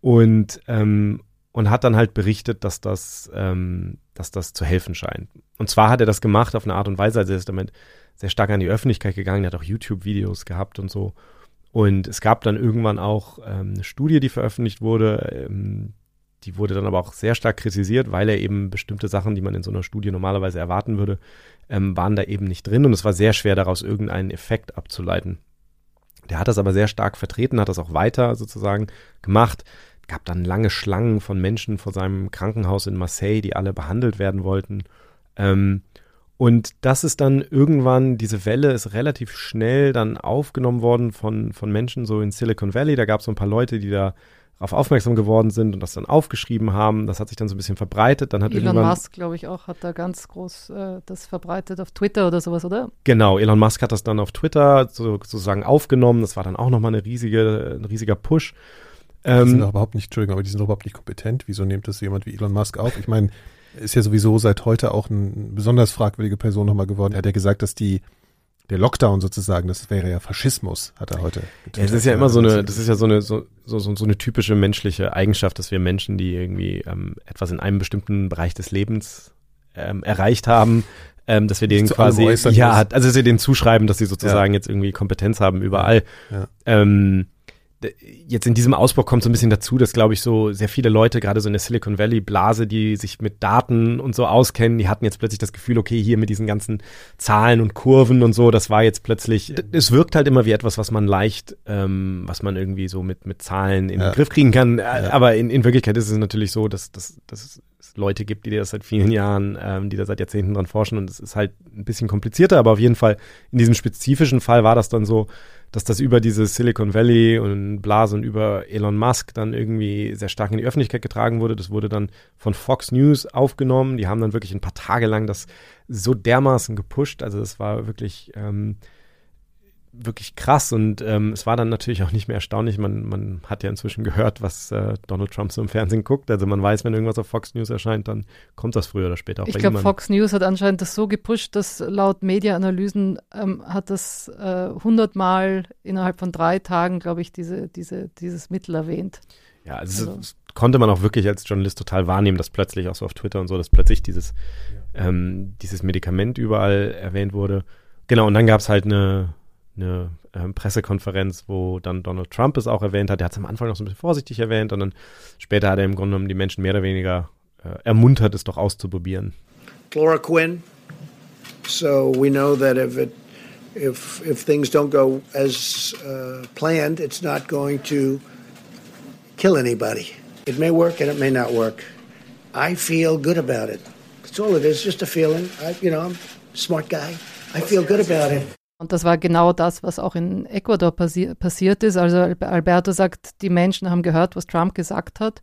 und, ähm, und hat dann halt berichtet, dass das, ähm, dass das zu helfen scheint. Und zwar hat er das gemacht auf eine Art und Weise, also er ist damit sehr stark an die Öffentlichkeit gegangen, er hat auch YouTube-Videos gehabt und so. Und es gab dann irgendwann auch ähm, eine Studie, die veröffentlicht wurde, ähm, die wurde dann aber auch sehr stark kritisiert, weil er eben bestimmte Sachen, die man in so einer Studie normalerweise erwarten würde, ähm, waren da eben nicht drin und es war sehr schwer daraus irgendeinen Effekt abzuleiten. Der hat das aber sehr stark vertreten, hat das auch weiter sozusagen gemacht gab dann lange Schlangen von Menschen vor seinem Krankenhaus in Marseille, die alle behandelt werden wollten. Ähm, und das ist dann irgendwann, diese Welle ist relativ schnell dann aufgenommen worden von, von Menschen so in Silicon Valley. Da gab es so ein paar Leute, die da darauf aufmerksam geworden sind und das dann aufgeschrieben haben. Das hat sich dann so ein bisschen verbreitet. Dann hat Elon Musk, glaube ich, auch, hat da ganz groß äh, das verbreitet auf Twitter oder sowas, oder? Genau, Elon Musk hat das dann auf Twitter so, sozusagen aufgenommen. Das war dann auch nochmal eine riesige, ein riesiger Push. Ähm, die sind doch überhaupt nicht, Entschuldigung, aber die sind doch überhaupt nicht kompetent. Wieso nimmt das jemand wie Elon Musk auf? Ich meine, ist ja sowieso seit heute auch eine besonders fragwürdige Person nochmal geworden. Er hat ja gesagt, dass die der Lockdown sozusagen, das wäre ja Faschismus, hat er heute. Ja, das ist ja immer so eine, das ist ja so eine so, so, so eine typische menschliche Eigenschaft, dass wir Menschen, die irgendwie ähm, etwas in einem bestimmten Bereich des Lebens ähm, erreicht haben, ähm, dass wir denen quasi, ja, also dass wir denen zuschreiben, dass sie sozusagen ja. jetzt irgendwie Kompetenz haben überall. Ja. Ähm, jetzt in diesem Ausbruch kommt so ein bisschen dazu, dass, glaube ich, so sehr viele Leute, gerade so in der Silicon Valley-Blase, die sich mit Daten und so auskennen, die hatten jetzt plötzlich das Gefühl, okay, hier mit diesen ganzen Zahlen und Kurven und so, das war jetzt plötzlich, es wirkt halt immer wie etwas, was man leicht, ähm, was man irgendwie so mit, mit Zahlen in ja. den Griff kriegen kann. Ja. Aber in, in Wirklichkeit ist es natürlich so, dass, dass, dass es Leute gibt, die das seit vielen Jahren, ähm, die da seit Jahrzehnten dran forschen und es ist halt ein bisschen komplizierter, aber auf jeden Fall in diesem spezifischen Fall war das dann so, dass das über diese Silicon Valley und Blase und über Elon Musk dann irgendwie sehr stark in die Öffentlichkeit getragen wurde. Das wurde dann von Fox News aufgenommen. Die haben dann wirklich ein paar Tage lang das so dermaßen gepusht. Also es war wirklich ähm, wirklich krass und ähm, es war dann natürlich auch nicht mehr erstaunlich. Man, man hat ja inzwischen gehört, was äh, Donald Trump so im Fernsehen guckt. Also man weiß, wenn irgendwas auf Fox News erscheint, dann kommt das früher oder später auch Ich glaube, Fox News hat anscheinend das so gepusht, dass laut Media-Analysen ähm, hat das äh, hundertmal äh, innerhalb von drei Tagen, glaube ich, diese, diese, dieses Mittel erwähnt. Ja, also, also. konnte man auch wirklich als Journalist total wahrnehmen, dass plötzlich auch so auf Twitter und so, dass plötzlich dieses, ja. ähm, dieses Medikament überall erwähnt wurde. Genau, und dann gab es halt eine eine äh, Pressekonferenz, wo dann Donald Trump es auch erwähnt hat. Der hat es am Anfang noch so ein bisschen vorsichtig erwähnt und dann später hat er im Grunde genommen die Menschen mehr oder weniger äh, ermuntert, es doch auszuprobieren. Chloroquine. So we know that if it if if things don't go as uh, planned, it's not going to kill anybody. It may work and it may not work. I feel good about it. That's all it is, just a feeling. I, you know, I'm a smart guy. I feel good about it. Und das war genau das, was auch in Ecuador passi passiert ist. Also Alberto sagt, die Menschen haben gehört, was Trump gesagt hat.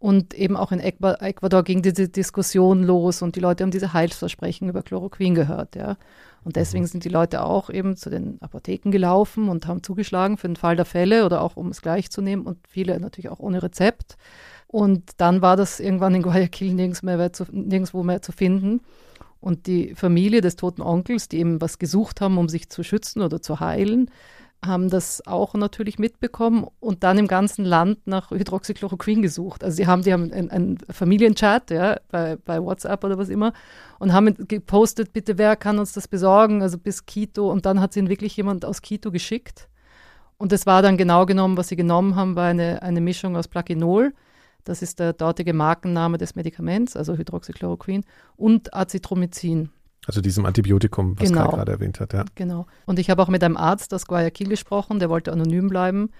Und eben auch in Ecuador ging diese Diskussion los und die Leute haben diese Heilsversprechen über Chloroquin gehört, ja. Und deswegen mhm. sind die Leute auch eben zu den Apotheken gelaufen und haben zugeschlagen für den Fall der Fälle oder auch um es gleich zu nehmen und viele natürlich auch ohne Rezept. Und dann war das irgendwann in Guayaquil nirgends mehr zu, nirgendwo mehr zu finden. Und die Familie des toten Onkels, die eben was gesucht haben, um sich zu schützen oder zu heilen, haben das auch natürlich mitbekommen und dann im ganzen Land nach Hydroxychloroquin gesucht. Also sie haben, die haben einen, Familienchat, ja, bei, bei WhatsApp oder was immer und haben gepostet, bitte wer kann uns das besorgen, also bis Quito und dann hat ihnen wirklich jemand aus Quito geschickt. Und es war dann genau genommen, was sie genommen haben, war eine, eine Mischung aus Plaquenol, das ist der dortige Markenname des Medikaments, also Hydroxychloroquin, und Azithromycin. Also diesem Antibiotikum, was genau. gerade erwähnt hat, ja. Genau. Und ich habe auch mit einem Arzt aus Guayaquil gesprochen, der wollte anonym bleiben,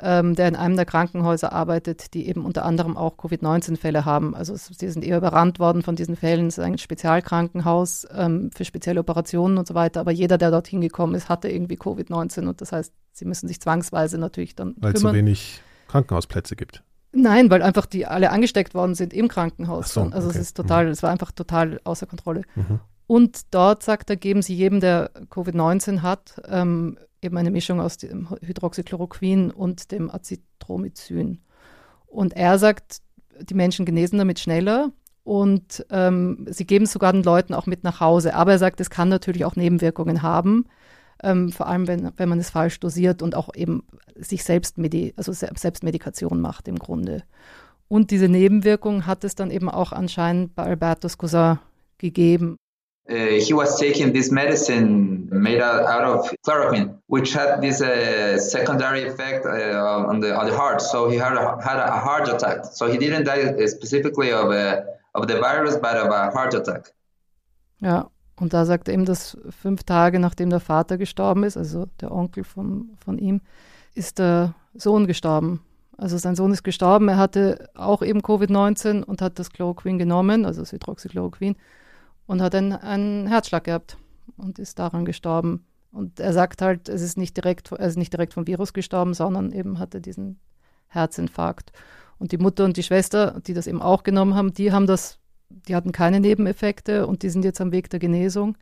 ähm, der in einem der Krankenhäuser arbeitet, die eben unter anderem auch Covid-19-Fälle haben. Also sie sind eher überrannt worden von diesen Fällen. Es ist ein Spezialkrankenhaus ähm, für spezielle Operationen und so weiter. Aber jeder, der dorthin gekommen ist, hatte irgendwie Covid-19 und das heißt, sie müssen sich zwangsweise natürlich dann Weil es so wenig Krankenhausplätze gibt. Nein, weil einfach die alle angesteckt worden sind im Krankenhaus. So, also okay. es ist total, mhm. es war einfach total außer Kontrolle. Mhm. Und dort sagt er, geben Sie jedem, der Covid-19 hat, ähm, eben eine Mischung aus dem Hydroxychloroquin und dem Azithromycin. Und er sagt, die Menschen genesen damit schneller und ähm, sie geben es sogar den Leuten auch mit nach Hause. Aber er sagt, es kann natürlich auch Nebenwirkungen haben ähm, vor allem wenn, wenn man es falsch dosiert und auch eben sich selbst, Medi also Selbstmedikation macht im Grunde. Und diese Nebenwirkung hat es dann eben auch anscheinend bei Albertos Cousin gegeben. Uh, he was taking this medicine made out of chloroquine, which had this uh, secondary effect uh, on the on the heart. So he had a, had a heart attack. So he didn't die specifically of a, of the virus, but of a heart attack. Ja, und da sagt er eben, dass fünf Tage nachdem der Vater gestorben ist, also der Onkel von, von ihm, ist der Sohn gestorben. Also sein Sohn ist gestorben, er hatte auch eben Covid-19 und hat das Chloroquin genommen, also das Hydroxychloroquin, und hat einen, einen Herzschlag gehabt und ist daran gestorben. Und er sagt halt, es ist nicht direkt, er ist nicht direkt vom Virus gestorben, sondern eben hatte diesen Herzinfarkt. Und die Mutter und die Schwester, die das eben auch genommen haben, die haben das die hatten keine Nebeneffekte und die sind jetzt am Weg der Genesung.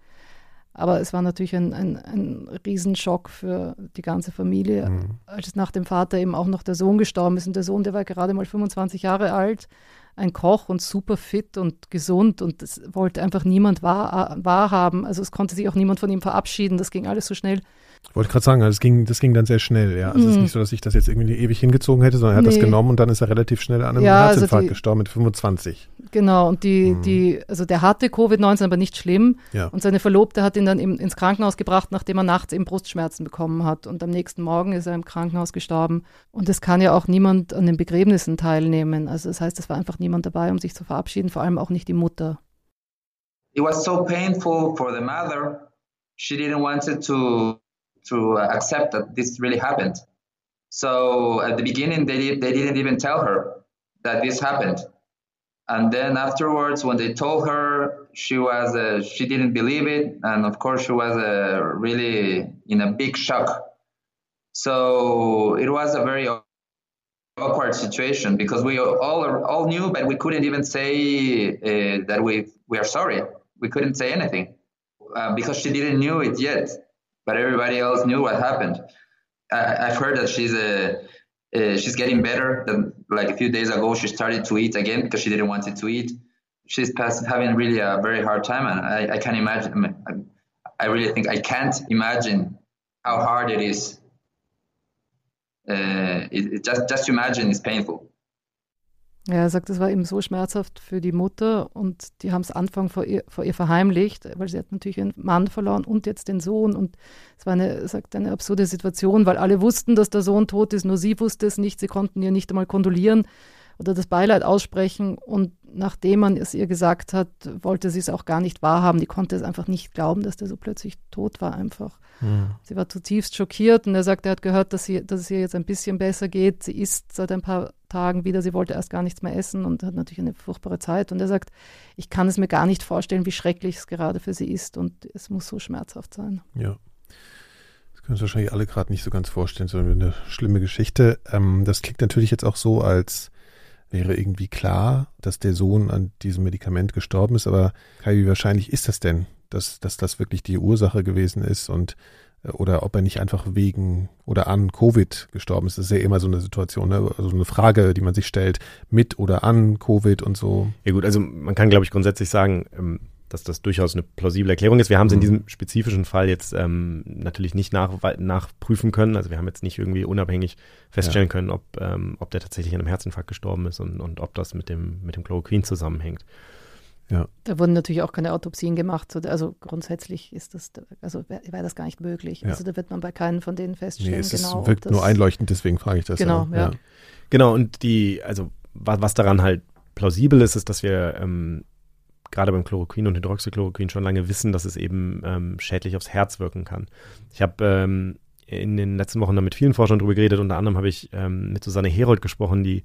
Aber es war natürlich ein, ein, ein Riesenschock für die ganze Familie, mhm. als nach dem Vater eben auch noch der Sohn gestorben ist. Und der Sohn, der war gerade mal 25 Jahre alt, ein Koch und super fit und gesund. Und das wollte einfach niemand wahr, wahrhaben. Also es konnte sich auch niemand von ihm verabschieden. Das ging alles so schnell. Ich wollte gerade sagen, also das ging, das ging dann sehr schnell, ja. Also mm. es ist mhm. nicht so, dass ich das jetzt irgendwie ewig hingezogen hätte, sondern er hat nee. das genommen und dann ist er relativ schnell an einem ja, also Herzinfarkt also die, gestorben mit 25. Genau, und die, mhm. die, also der hatte Covid-19, aber nicht schlimm. Ja. Und seine Verlobte hat ihn dann eben ins Krankenhaus gebracht, nachdem er nachts eben Brustschmerzen bekommen hat. Und am nächsten Morgen ist er im Krankenhaus gestorben. Und es kann ja auch niemand an den Begräbnissen teilnehmen. Also das heißt, es war einfach niemand dabei, um sich zu verabschieden, vor allem auch nicht die Mutter. It was so painful for the mother. She didn't want to, to accept that this really happened. So at the beginning, they, they didn't even tell her that this happened. And then afterwards, when they told her, she was uh, she didn't believe it, and of course, she was uh, really in a big shock. So it was a very awkward situation because we all all knew, but we couldn't even say uh, that we we are sorry. We couldn't say anything uh, because she didn't knew it yet, but everybody else knew what happened. I, have heard that she's a uh, she's getting better. Like a few days ago, she started to eat again because she didn't want it to eat. She's past, having really a very hard time, and I, I can't imagine. I really think I can't imagine how hard it is. Uh, it, it just just imagine it's painful. Ja, er sagt, es war eben so schmerzhaft für die Mutter und die haben es Anfang vor ihr, vor ihr verheimlicht, weil sie hat natürlich ihren Mann verloren und jetzt den Sohn und es war eine, sagt, eine absurde Situation, weil alle wussten, dass der Sohn tot ist, nur sie wusste es nicht, sie konnten ihr nicht einmal kondolieren oder das Beileid aussprechen und nachdem man es ihr gesagt hat, wollte sie es auch gar nicht wahrhaben, die konnte es einfach nicht glauben, dass der so plötzlich tot war einfach. Mhm. Sie war zutiefst schockiert und er sagt, er hat gehört, dass, sie, dass es ihr jetzt ein bisschen besser geht. Sie isst seit ein paar Tagen wieder, sie wollte erst gar nichts mehr essen und hat natürlich eine furchtbare Zeit. Und er sagt, ich kann es mir gar nicht vorstellen, wie schrecklich es gerade für sie ist und es muss so schmerzhaft sein. Ja. Das können uns wahrscheinlich alle gerade nicht so ganz vorstellen, sondern eine schlimme Geschichte. Ähm, das klingt natürlich jetzt auch so, als wäre irgendwie klar, dass der Sohn an diesem Medikament gestorben ist. Aber Kai, wie wahrscheinlich ist das denn, dass, dass das wirklich die Ursache gewesen ist und oder ob er nicht einfach wegen oder an Covid gestorben ist. Das ist ja immer so eine Situation, ne? also eine Frage, die man sich stellt, mit oder an Covid und so. Ja gut, also man kann, glaube ich, grundsätzlich sagen, ähm, dass das durchaus eine plausible Erklärung ist. Wir haben es in mhm. diesem spezifischen Fall jetzt ähm, natürlich nicht nach, nachprüfen können. Also wir haben jetzt nicht irgendwie unabhängig feststellen ja. können, ob, ähm, ob der tatsächlich an einem Herzinfarkt gestorben ist und, und ob das mit dem, mit dem Chloroquin zusammenhängt. Ja. Da wurden natürlich auch keine Autopsien gemacht. Also grundsätzlich ist das, also wäre das gar nicht möglich. Ja. Also da wird man bei keinen von denen feststellen. Nee, es genau, wirkt nur einleuchtend, deswegen frage ich das. Genau, ja. ja. Genau, und die, also was, was daran halt plausibel ist, ist, dass wir ähm, gerade beim Chloroquin und Hydroxychloroquin schon lange wissen, dass es eben ähm, schädlich aufs Herz wirken kann. Ich habe ähm, in den letzten Wochen da mit vielen Forschern drüber geredet. Unter anderem habe ich ähm, mit Susanne Herold gesprochen, die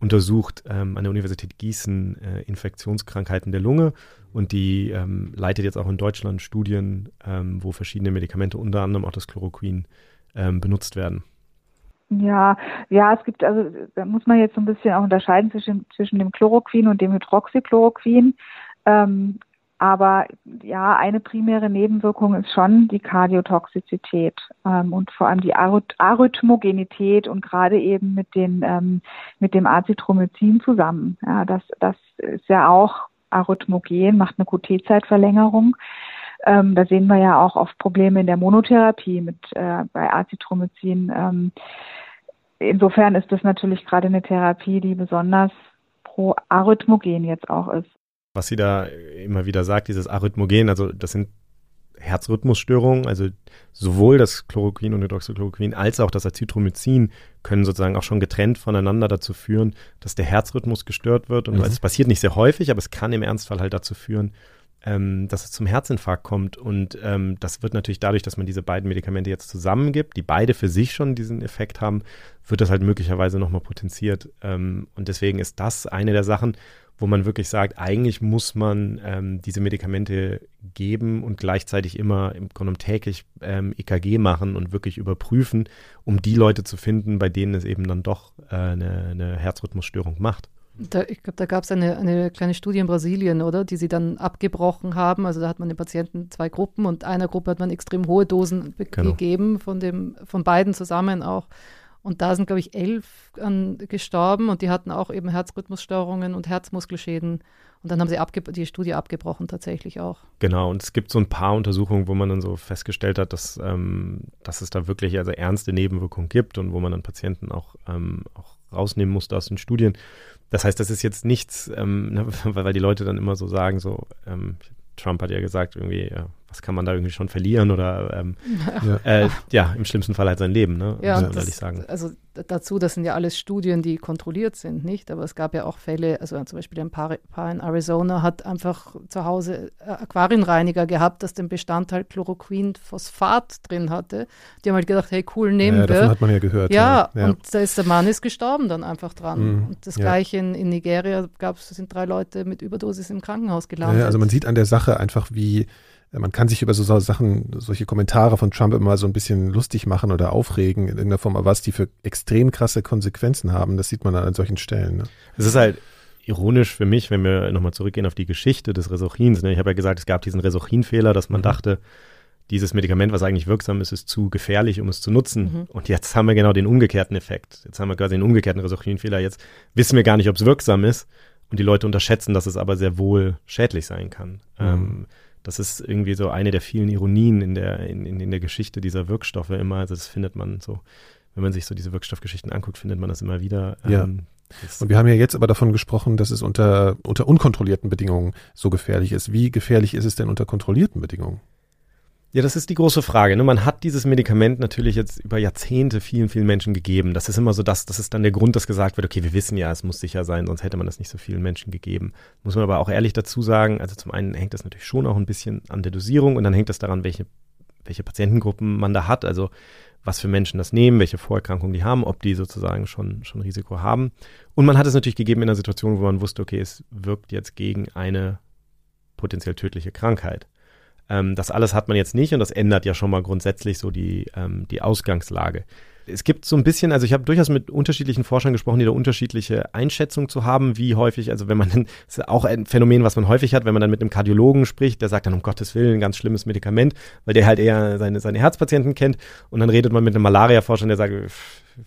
untersucht ähm, an der Universität Gießen äh, Infektionskrankheiten der Lunge und die ähm, leitet jetzt auch in Deutschland Studien, ähm, wo verschiedene Medikamente, unter anderem auch das Chloroquin, ähm, benutzt werden. Ja, ja, es gibt also, da muss man jetzt so ein bisschen auch unterscheiden zwischen, zwischen dem Chloroquin und dem Hydroxychloroquin. Ähm, aber ja, eine primäre Nebenwirkung ist schon die Kardiotoxizität ähm, und vor allem die Arrhythmogenität und gerade eben mit, den, ähm, mit dem Azithromycin zusammen. Ja, das, das ist ja auch arrhythmogen, macht eine QT-Zeitverlängerung. Ähm, da sehen wir ja auch oft Probleme in der Monotherapie mit äh, bei Azithromycin. Ähm, insofern ist das natürlich gerade eine Therapie, die besonders pro Arrhythmogen jetzt auch ist was sie da immer wieder sagt, dieses Arrhythmogen, also das sind Herzrhythmusstörungen, also sowohl das Chloroquin und Hydroxychloroquin als auch das Azithromycin können sozusagen auch schon getrennt voneinander dazu führen, dass der Herzrhythmus gestört wird. Und mhm. es passiert nicht sehr häufig, aber es kann im Ernstfall halt dazu führen, ähm, dass es zum Herzinfarkt kommt. Und ähm, das wird natürlich dadurch, dass man diese beiden Medikamente jetzt zusammengibt, die beide für sich schon diesen Effekt haben, wird das halt möglicherweise nochmal potenziert. Ähm, und deswegen ist das eine der Sachen, wo man wirklich sagt, eigentlich muss man ähm, diese Medikamente geben und gleichzeitig immer im Grunde täglich ähm, EKG machen und wirklich überprüfen, um die Leute zu finden, bei denen es eben dann doch äh, eine, eine Herzrhythmusstörung macht. Da, ich glaube, da gab es eine, eine kleine Studie in Brasilien, oder, die sie dann abgebrochen haben. Also da hat man den Patienten zwei Gruppen und einer Gruppe hat man extrem hohe Dosen genau. gegeben, von, dem, von beiden zusammen auch. Und da sind, glaube ich, elf an, gestorben und die hatten auch eben Herzrhythmusstörungen und Herzmuskelschäden. Und dann haben sie die Studie abgebrochen tatsächlich auch. Genau, und es gibt so ein paar Untersuchungen, wo man dann so festgestellt hat, dass, ähm, dass es da wirklich also ernste Nebenwirkungen gibt und wo man dann Patienten auch, ähm, auch rausnehmen musste aus den Studien. Das heißt, das ist jetzt nichts, ähm, ne, weil, weil die Leute dann immer so sagen, so, ähm, Trump hat ja gesagt, irgendwie, ja, was kann man da irgendwie schon verlieren oder ähm, ja. Äh, ja. im schlimmsten Fall halt sein Leben, ne? Ja, muss man ehrlich sagen. Also dazu, das sind ja alles Studien, die kontrolliert sind, nicht? Aber es gab ja auch Fälle, also zum Beispiel ein Paar, Paar in Arizona hat einfach zu Hause äh, Aquarienreiniger gehabt, das den Bestandteil Chloroquin-Phosphat drin hatte. Die haben halt gedacht, hey cool, nehmen ja, wir. Davon hat man ja gehört. Ja, ja, und da ist der Mann ist gestorben dann einfach dran. Mhm. Und das gleiche in, in Nigeria gab es, sind drei Leute mit Überdosis im Krankenhaus gelandet. Ja, also man sieht an der Sache einfach, wie man kann sich über so Sachen, solche Kommentare von Trump immer so ein bisschen lustig machen oder aufregen in irgendeiner Form, aber was die für extrem krasse Konsequenzen haben, das sieht man dann an solchen Stellen. Ne? Es ist halt ironisch für mich, wenn wir nochmal zurückgehen auf die Geschichte des Resochins. Ne? Ich habe ja gesagt, es gab diesen Resochin-Fehler, dass man mhm. dachte, dieses Medikament, was eigentlich wirksam ist, ist zu gefährlich, um es zu nutzen. Mhm. Und jetzt haben wir genau den umgekehrten Effekt. Jetzt haben wir quasi den umgekehrten Resochin-Fehler. Jetzt wissen wir gar nicht, ob es wirksam ist. Und die Leute unterschätzen, dass es aber sehr wohl schädlich sein kann. Mhm. Ähm, das ist irgendwie so eine der vielen Ironien in der, in, in, in der Geschichte dieser Wirkstoffe immer. Also das findet man so, wenn man sich so diese Wirkstoffgeschichten anguckt, findet man das immer wieder. Ja. Ähm, und wir haben ja jetzt aber davon gesprochen, dass es unter, unter unkontrollierten Bedingungen so gefährlich ist. Wie gefährlich ist es denn unter kontrollierten Bedingungen? Ja, das ist die große Frage. Ne? Man hat dieses Medikament natürlich jetzt über Jahrzehnte vielen, vielen Menschen gegeben. Das ist immer so das, das ist dann der Grund, dass gesagt wird, okay, wir wissen ja, es muss sicher sein, sonst hätte man das nicht so vielen Menschen gegeben. Muss man aber auch ehrlich dazu sagen, also zum einen hängt das natürlich schon auch ein bisschen an der Dosierung und dann hängt das daran, welche, welche Patientengruppen man da hat, also was für Menschen das nehmen, welche Vorerkrankungen die haben, ob die sozusagen schon, schon Risiko haben. Und man hat es natürlich gegeben in einer Situation, wo man wusste, okay, es wirkt jetzt gegen eine potenziell tödliche Krankheit. Ähm, das alles hat man jetzt nicht und das ändert ja schon mal grundsätzlich so die, ähm, die Ausgangslage. Es gibt so ein bisschen, also ich habe durchaus mit unterschiedlichen Forschern gesprochen, die da unterschiedliche Einschätzungen zu haben, wie häufig, also wenn man dann, das ist auch ein Phänomen, was man häufig hat, wenn man dann mit einem Kardiologen spricht, der sagt dann, um Gottes Willen, ein ganz schlimmes Medikament, weil der halt eher seine, seine Herzpatienten kennt und dann redet man mit einem Malaria-Forscher, der sagt,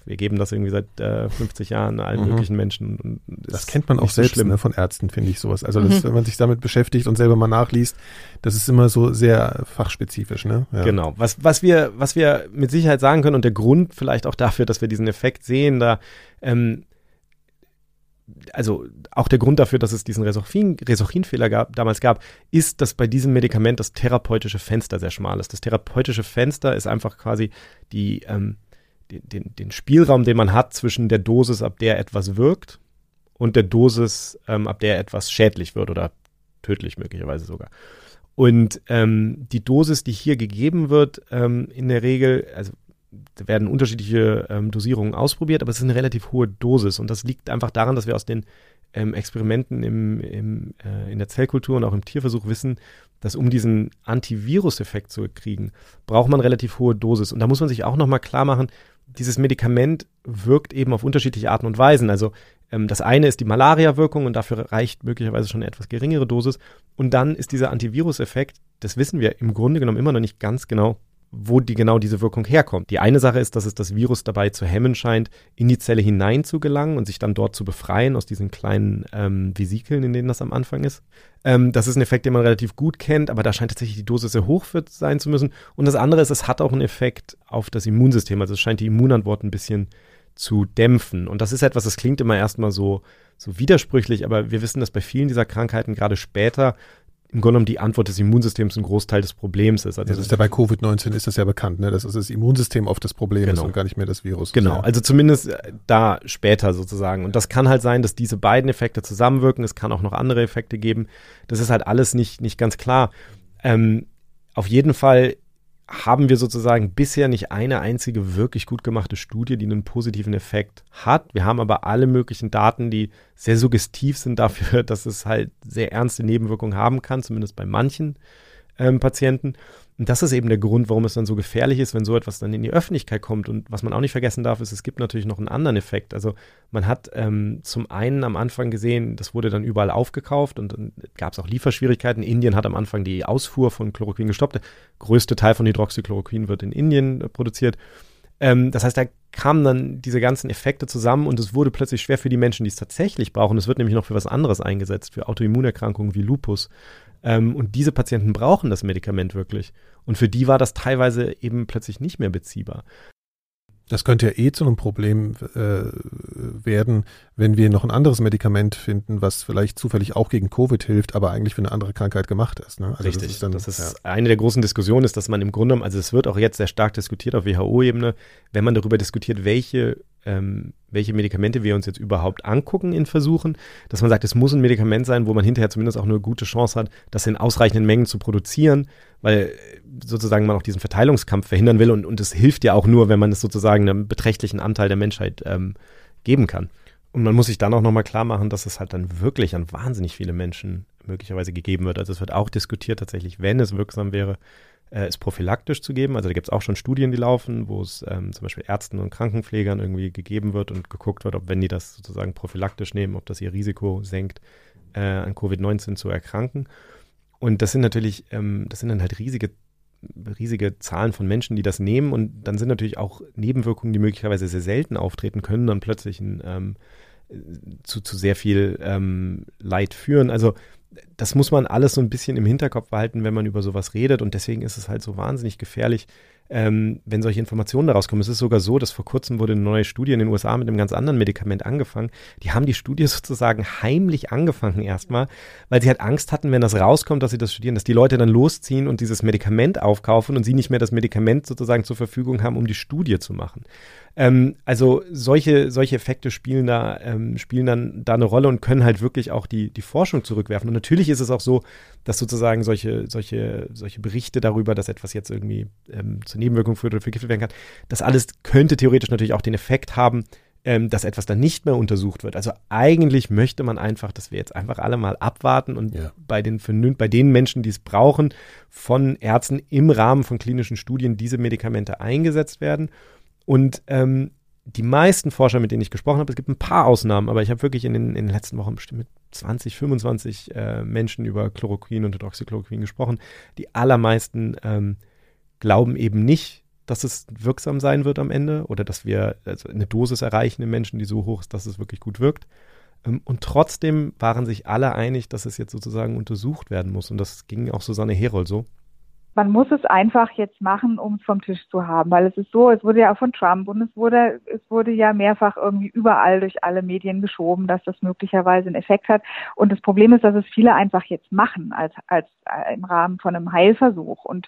wir geben das irgendwie seit äh, 50 Jahren allen mhm. möglichen Menschen. Das kennt man auch selbst so ne, von Ärzten, finde ich sowas. Also das, mhm. wenn man sich damit beschäftigt und selber mal nachliest, das ist immer so sehr fachspezifisch. Ne? Ja. Genau. Was, was, wir, was wir mit Sicherheit sagen können und der Grund vielleicht auch dafür, dass wir diesen Effekt sehen, da ähm, also auch der Grund dafür, dass es diesen Resochin-Fehler gab, damals gab, ist, dass bei diesem Medikament das therapeutische Fenster sehr schmal ist. Das therapeutische Fenster ist einfach quasi die, ähm, den, den, Spielraum, den man hat zwischen der Dosis, ab der etwas wirkt, und der Dosis, ähm, ab der etwas schädlich wird oder tödlich möglicherweise sogar. Und ähm, die Dosis, die hier gegeben wird, ähm, in der Regel, also werden unterschiedliche ähm, Dosierungen ausprobiert, aber es ist eine relativ hohe Dosis. Und das liegt einfach daran, dass wir aus den ähm, Experimenten im, im, äh, in der Zellkultur und auch im Tierversuch wissen, dass um diesen Antivirus-Effekt zu kriegen, braucht man relativ hohe Dosis. Und da muss man sich auch nochmal klar machen, dieses Medikament wirkt eben auf unterschiedliche Arten und Weisen. Also ähm, das eine ist die Malaria-Wirkung und dafür reicht möglicherweise schon eine etwas geringere Dosis. Und dann ist dieser Antivirus-Effekt, das wissen wir im Grunde genommen immer noch nicht ganz genau, wo die genau diese Wirkung herkommt. Die eine Sache ist, dass es das Virus dabei zu hemmen scheint, in die Zelle hinein zu gelangen und sich dann dort zu befreien aus diesen kleinen ähm, Vesikeln, in denen das am Anfang ist. Ähm, das ist ein Effekt, den man relativ gut kennt, aber da scheint tatsächlich die Dosis sehr hoch für sein zu müssen. Und das andere ist, es hat auch einen Effekt auf das Immunsystem. Also es scheint die Immunantwort ein bisschen zu dämpfen. Und das ist etwas, das klingt immer erstmal so, so widersprüchlich, aber wir wissen, dass bei vielen dieser Krankheiten gerade später im Grunde genommen die Antwort des Immunsystems ein Großteil des Problems ist. Also das ist ja bei Covid-19 ist das ja bekannt, ne? dass das Immunsystem oft das Problem genau. ist und gar nicht mehr das Virus. Genau, also zumindest äh, da später sozusagen. Und das kann halt sein, dass diese beiden Effekte zusammenwirken. Es kann auch noch andere Effekte geben. Das ist halt alles nicht, nicht ganz klar. Ähm, auf jeden Fall haben wir sozusagen bisher nicht eine einzige wirklich gut gemachte Studie, die einen positiven Effekt hat. Wir haben aber alle möglichen Daten, die sehr suggestiv sind dafür, dass es halt sehr ernste Nebenwirkungen haben kann, zumindest bei manchen ähm, Patienten. Und das ist eben der Grund, warum es dann so gefährlich ist, wenn so etwas dann in die Öffentlichkeit kommt. Und was man auch nicht vergessen darf, ist, es gibt natürlich noch einen anderen Effekt. Also man hat ähm, zum einen am Anfang gesehen, das wurde dann überall aufgekauft und dann gab es auch Lieferschwierigkeiten. Indien hat am Anfang die Ausfuhr von Chloroquin gestoppt. Der größte Teil von Hydroxychloroquin wird in Indien äh, produziert. Ähm, das heißt, da kamen dann diese ganzen Effekte zusammen und es wurde plötzlich schwer für die Menschen, die es tatsächlich brauchen. Es wird nämlich noch für was anderes eingesetzt, für Autoimmunerkrankungen wie Lupus. Ähm, und diese Patienten brauchen das Medikament wirklich. Und für die war das teilweise eben plötzlich nicht mehr beziehbar. Das könnte ja eh zu einem Problem äh, werden, wenn wir noch ein anderes Medikament finden, was vielleicht zufällig auch gegen Covid hilft, aber eigentlich für eine andere Krankheit gemacht ist. Ne? Also Richtig. Das ist, dann, das ist ja. eine der großen Diskussionen, ist, dass man im Grunde, also es wird auch jetzt sehr stark diskutiert auf WHO-Ebene, wenn man darüber diskutiert, welche ähm, welche Medikamente wir uns jetzt überhaupt angucken in Versuchen, dass man sagt, es muss ein Medikament sein, wo man hinterher zumindest auch eine gute Chance hat, das in ausreichenden Mengen zu produzieren, weil sozusagen man auch diesen Verteilungskampf verhindern will und, und es hilft ja auch nur, wenn man es sozusagen einem beträchtlichen Anteil der Menschheit ähm, geben kann. Und man muss sich dann auch nochmal klar machen, dass es halt dann wirklich an wahnsinnig viele Menschen möglicherweise gegeben wird. Also es wird auch diskutiert tatsächlich, wenn es wirksam wäre, äh, es prophylaktisch zu geben. Also da gibt es auch schon Studien, die laufen, wo es ähm, zum Beispiel Ärzten und Krankenpflegern irgendwie gegeben wird und geguckt wird, ob wenn die das sozusagen prophylaktisch nehmen, ob das ihr Risiko senkt, äh, an Covid-19 zu erkranken. Und das sind natürlich, ähm, das sind dann halt riesige riesige Zahlen von Menschen, die das nehmen und dann sind natürlich auch Nebenwirkungen, die möglicherweise sehr selten auftreten können, dann plötzlich ein, ähm, zu, zu sehr viel ähm, Leid führen. Also das muss man alles so ein bisschen im Hinterkopf behalten, wenn man über sowas redet. Und deswegen ist es halt so wahnsinnig gefährlich, ähm, wenn solche Informationen daraus kommen. Es ist sogar so, dass vor kurzem wurde eine neue Studie in den USA mit einem ganz anderen Medikament angefangen. Die haben die Studie sozusagen heimlich angefangen erstmal, weil sie halt Angst hatten, wenn das rauskommt, dass sie das studieren, dass die Leute dann losziehen und dieses Medikament aufkaufen und sie nicht mehr das Medikament sozusagen zur Verfügung haben, um die Studie zu machen. Ähm, also solche, solche Effekte spielen da, ähm, spielen dann da eine Rolle und können halt wirklich auch die, die Forschung zurückwerfen. Und natürlich ist es auch so, dass sozusagen solche, solche, solche Berichte darüber, dass etwas jetzt irgendwie ähm, zur Nebenwirkung führt oder vergiftet werden kann, das alles könnte theoretisch natürlich auch den Effekt haben, ähm, dass etwas dann nicht mehr untersucht wird. Also eigentlich möchte man einfach, dass wir jetzt einfach alle mal abwarten und ja. bei, den, bei den Menschen, die es brauchen, von Ärzten im Rahmen von klinischen Studien diese Medikamente eingesetzt werden und ähm, die meisten Forscher, mit denen ich gesprochen habe, es gibt ein paar Ausnahmen, aber ich habe wirklich in den, in den letzten Wochen bestimmt mit 20, 25 äh, Menschen über Chloroquin und Hydroxychloroquin gesprochen. Die allermeisten ähm, glauben eben nicht, dass es wirksam sein wird am Ende oder dass wir also eine Dosis erreichen in Menschen, die so hoch ist, dass es wirklich gut wirkt. Ähm, und trotzdem waren sich alle einig, dass es jetzt sozusagen untersucht werden muss. Und das ging auch Susanne Herold so man muss es einfach jetzt machen, um es vom Tisch zu haben, weil es ist so, es wurde ja auch von Trump und es wurde, es wurde ja mehrfach irgendwie überall durch alle Medien geschoben, dass das möglicherweise einen Effekt hat. Und das Problem ist, dass es viele einfach jetzt machen als, als äh, im Rahmen von einem Heilversuch. Und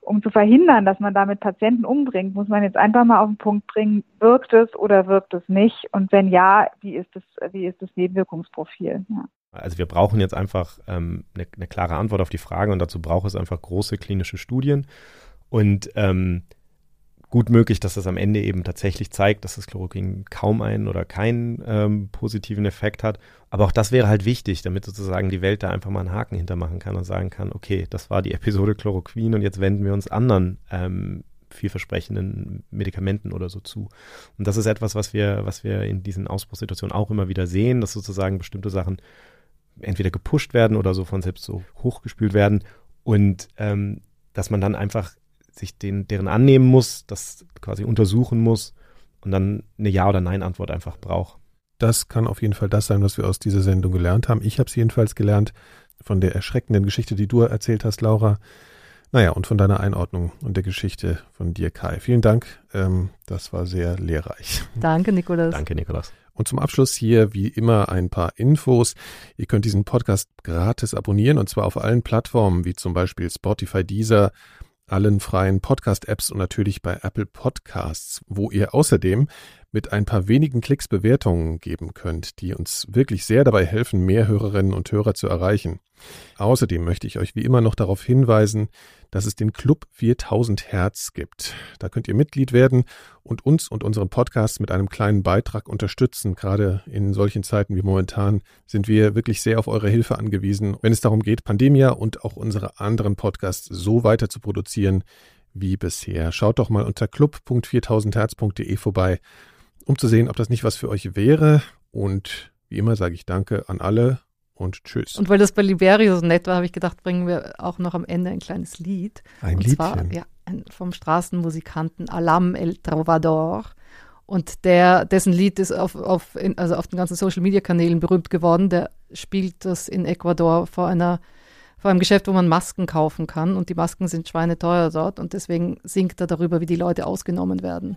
um zu verhindern, dass man damit Patienten umbringt, muss man jetzt einfach mal auf den Punkt bringen, wirkt es oder wirkt es nicht? Und wenn ja, wie ist das, wie ist das Nebenwirkungsprofil? Ja. Also wir brauchen jetzt einfach ähm, eine, eine, klare Antwort auf die Frage und dazu braucht es einfach große klinische Studien und ähm, gut möglich, dass das am Ende eben tatsächlich zeigt, dass das Chloroquin kaum einen oder keinen ähm, positiven Effekt hat. Aber auch das wäre halt wichtig, damit sozusagen die Welt da einfach mal einen Haken hintermachen kann und sagen kann, okay, das war die Episode Chloroquin und jetzt wenden wir uns anderen ähm, vielversprechenden Medikamenten oder so zu. Und das ist etwas, was wir, was wir in diesen Ausbruchssituationen auch immer wieder sehen, dass sozusagen bestimmte Sachen entweder gepusht werden oder so von selbst so hochgespült werden und ähm, dass man dann einfach sich den, deren annehmen muss, das quasi untersuchen muss und dann eine Ja- oder Nein-Antwort einfach braucht. Das kann auf jeden Fall das sein, was wir aus dieser Sendung gelernt haben. Ich habe es jedenfalls gelernt von der erschreckenden Geschichte, die du erzählt hast, Laura. Naja, und von deiner Einordnung und der Geschichte von dir, Kai. Vielen Dank. Ähm, das war sehr lehrreich. Danke, Nikolas. Danke, Nikolas. Und zum Abschluss hier wie immer ein paar Infos. Ihr könnt diesen Podcast gratis abonnieren und zwar auf allen Plattformen wie zum Beispiel Spotify, Deezer, allen freien Podcast-Apps und natürlich bei Apple Podcasts, wo ihr außerdem mit ein paar wenigen Klicks Bewertungen geben könnt, die uns wirklich sehr dabei helfen, mehr Hörerinnen und Hörer zu erreichen. Außerdem möchte ich euch wie immer noch darauf hinweisen, dass es den Club 4000 Hertz gibt. Da könnt ihr Mitglied werden und uns und unseren Podcast mit einem kleinen Beitrag unterstützen. Gerade in solchen Zeiten wie momentan sind wir wirklich sehr auf eure Hilfe angewiesen, wenn es darum geht, Pandemia und auch unsere anderen Podcasts so weiter zu produzieren wie bisher. Schaut doch mal unter club.4000herz.de vorbei, um zu sehen, ob das nicht was für euch wäre. Und wie immer sage ich Danke an alle und tschüss. Und weil das bei Liberio so nett war, habe ich gedacht, bringen wir auch noch am Ende ein kleines Lied. Ein und Liedchen? Zwar, ja, vom Straßenmusikanten Alam El Trovador. Und der, dessen Lied ist auf, auf, in, also auf den ganzen Social Media Kanälen berühmt geworden. Der spielt das in Ecuador vor einer vor einem Geschäft, wo man Masken kaufen kann. Und die Masken sind schweineteuer dort. Und deswegen singt er darüber, wie die Leute ausgenommen werden.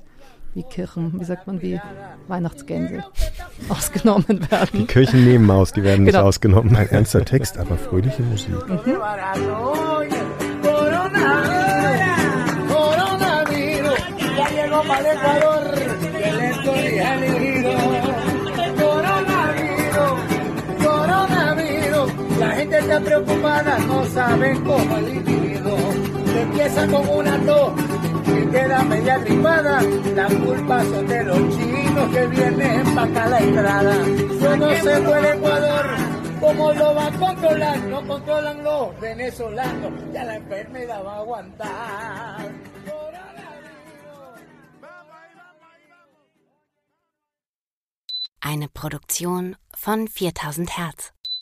Wie Kirchen, wie sagt man, wie Weihnachtsgänse ausgenommen werden. Die Kirchennebenmaus, die werden genau. nicht ausgenommen. Ein ernster Text, aber fröhliche Musik. Mhm. Preocupada, no saben cómo el individuo empieza con una tos queda media gripada. La culpa son de los chinos que vienen para acá la entrada. Yo no sé por Ecuador cómo lo va a controlar. No controlan los venezolanos, ya la enfermedad va a aguantar. Eine Produktion von 4000 Hertz.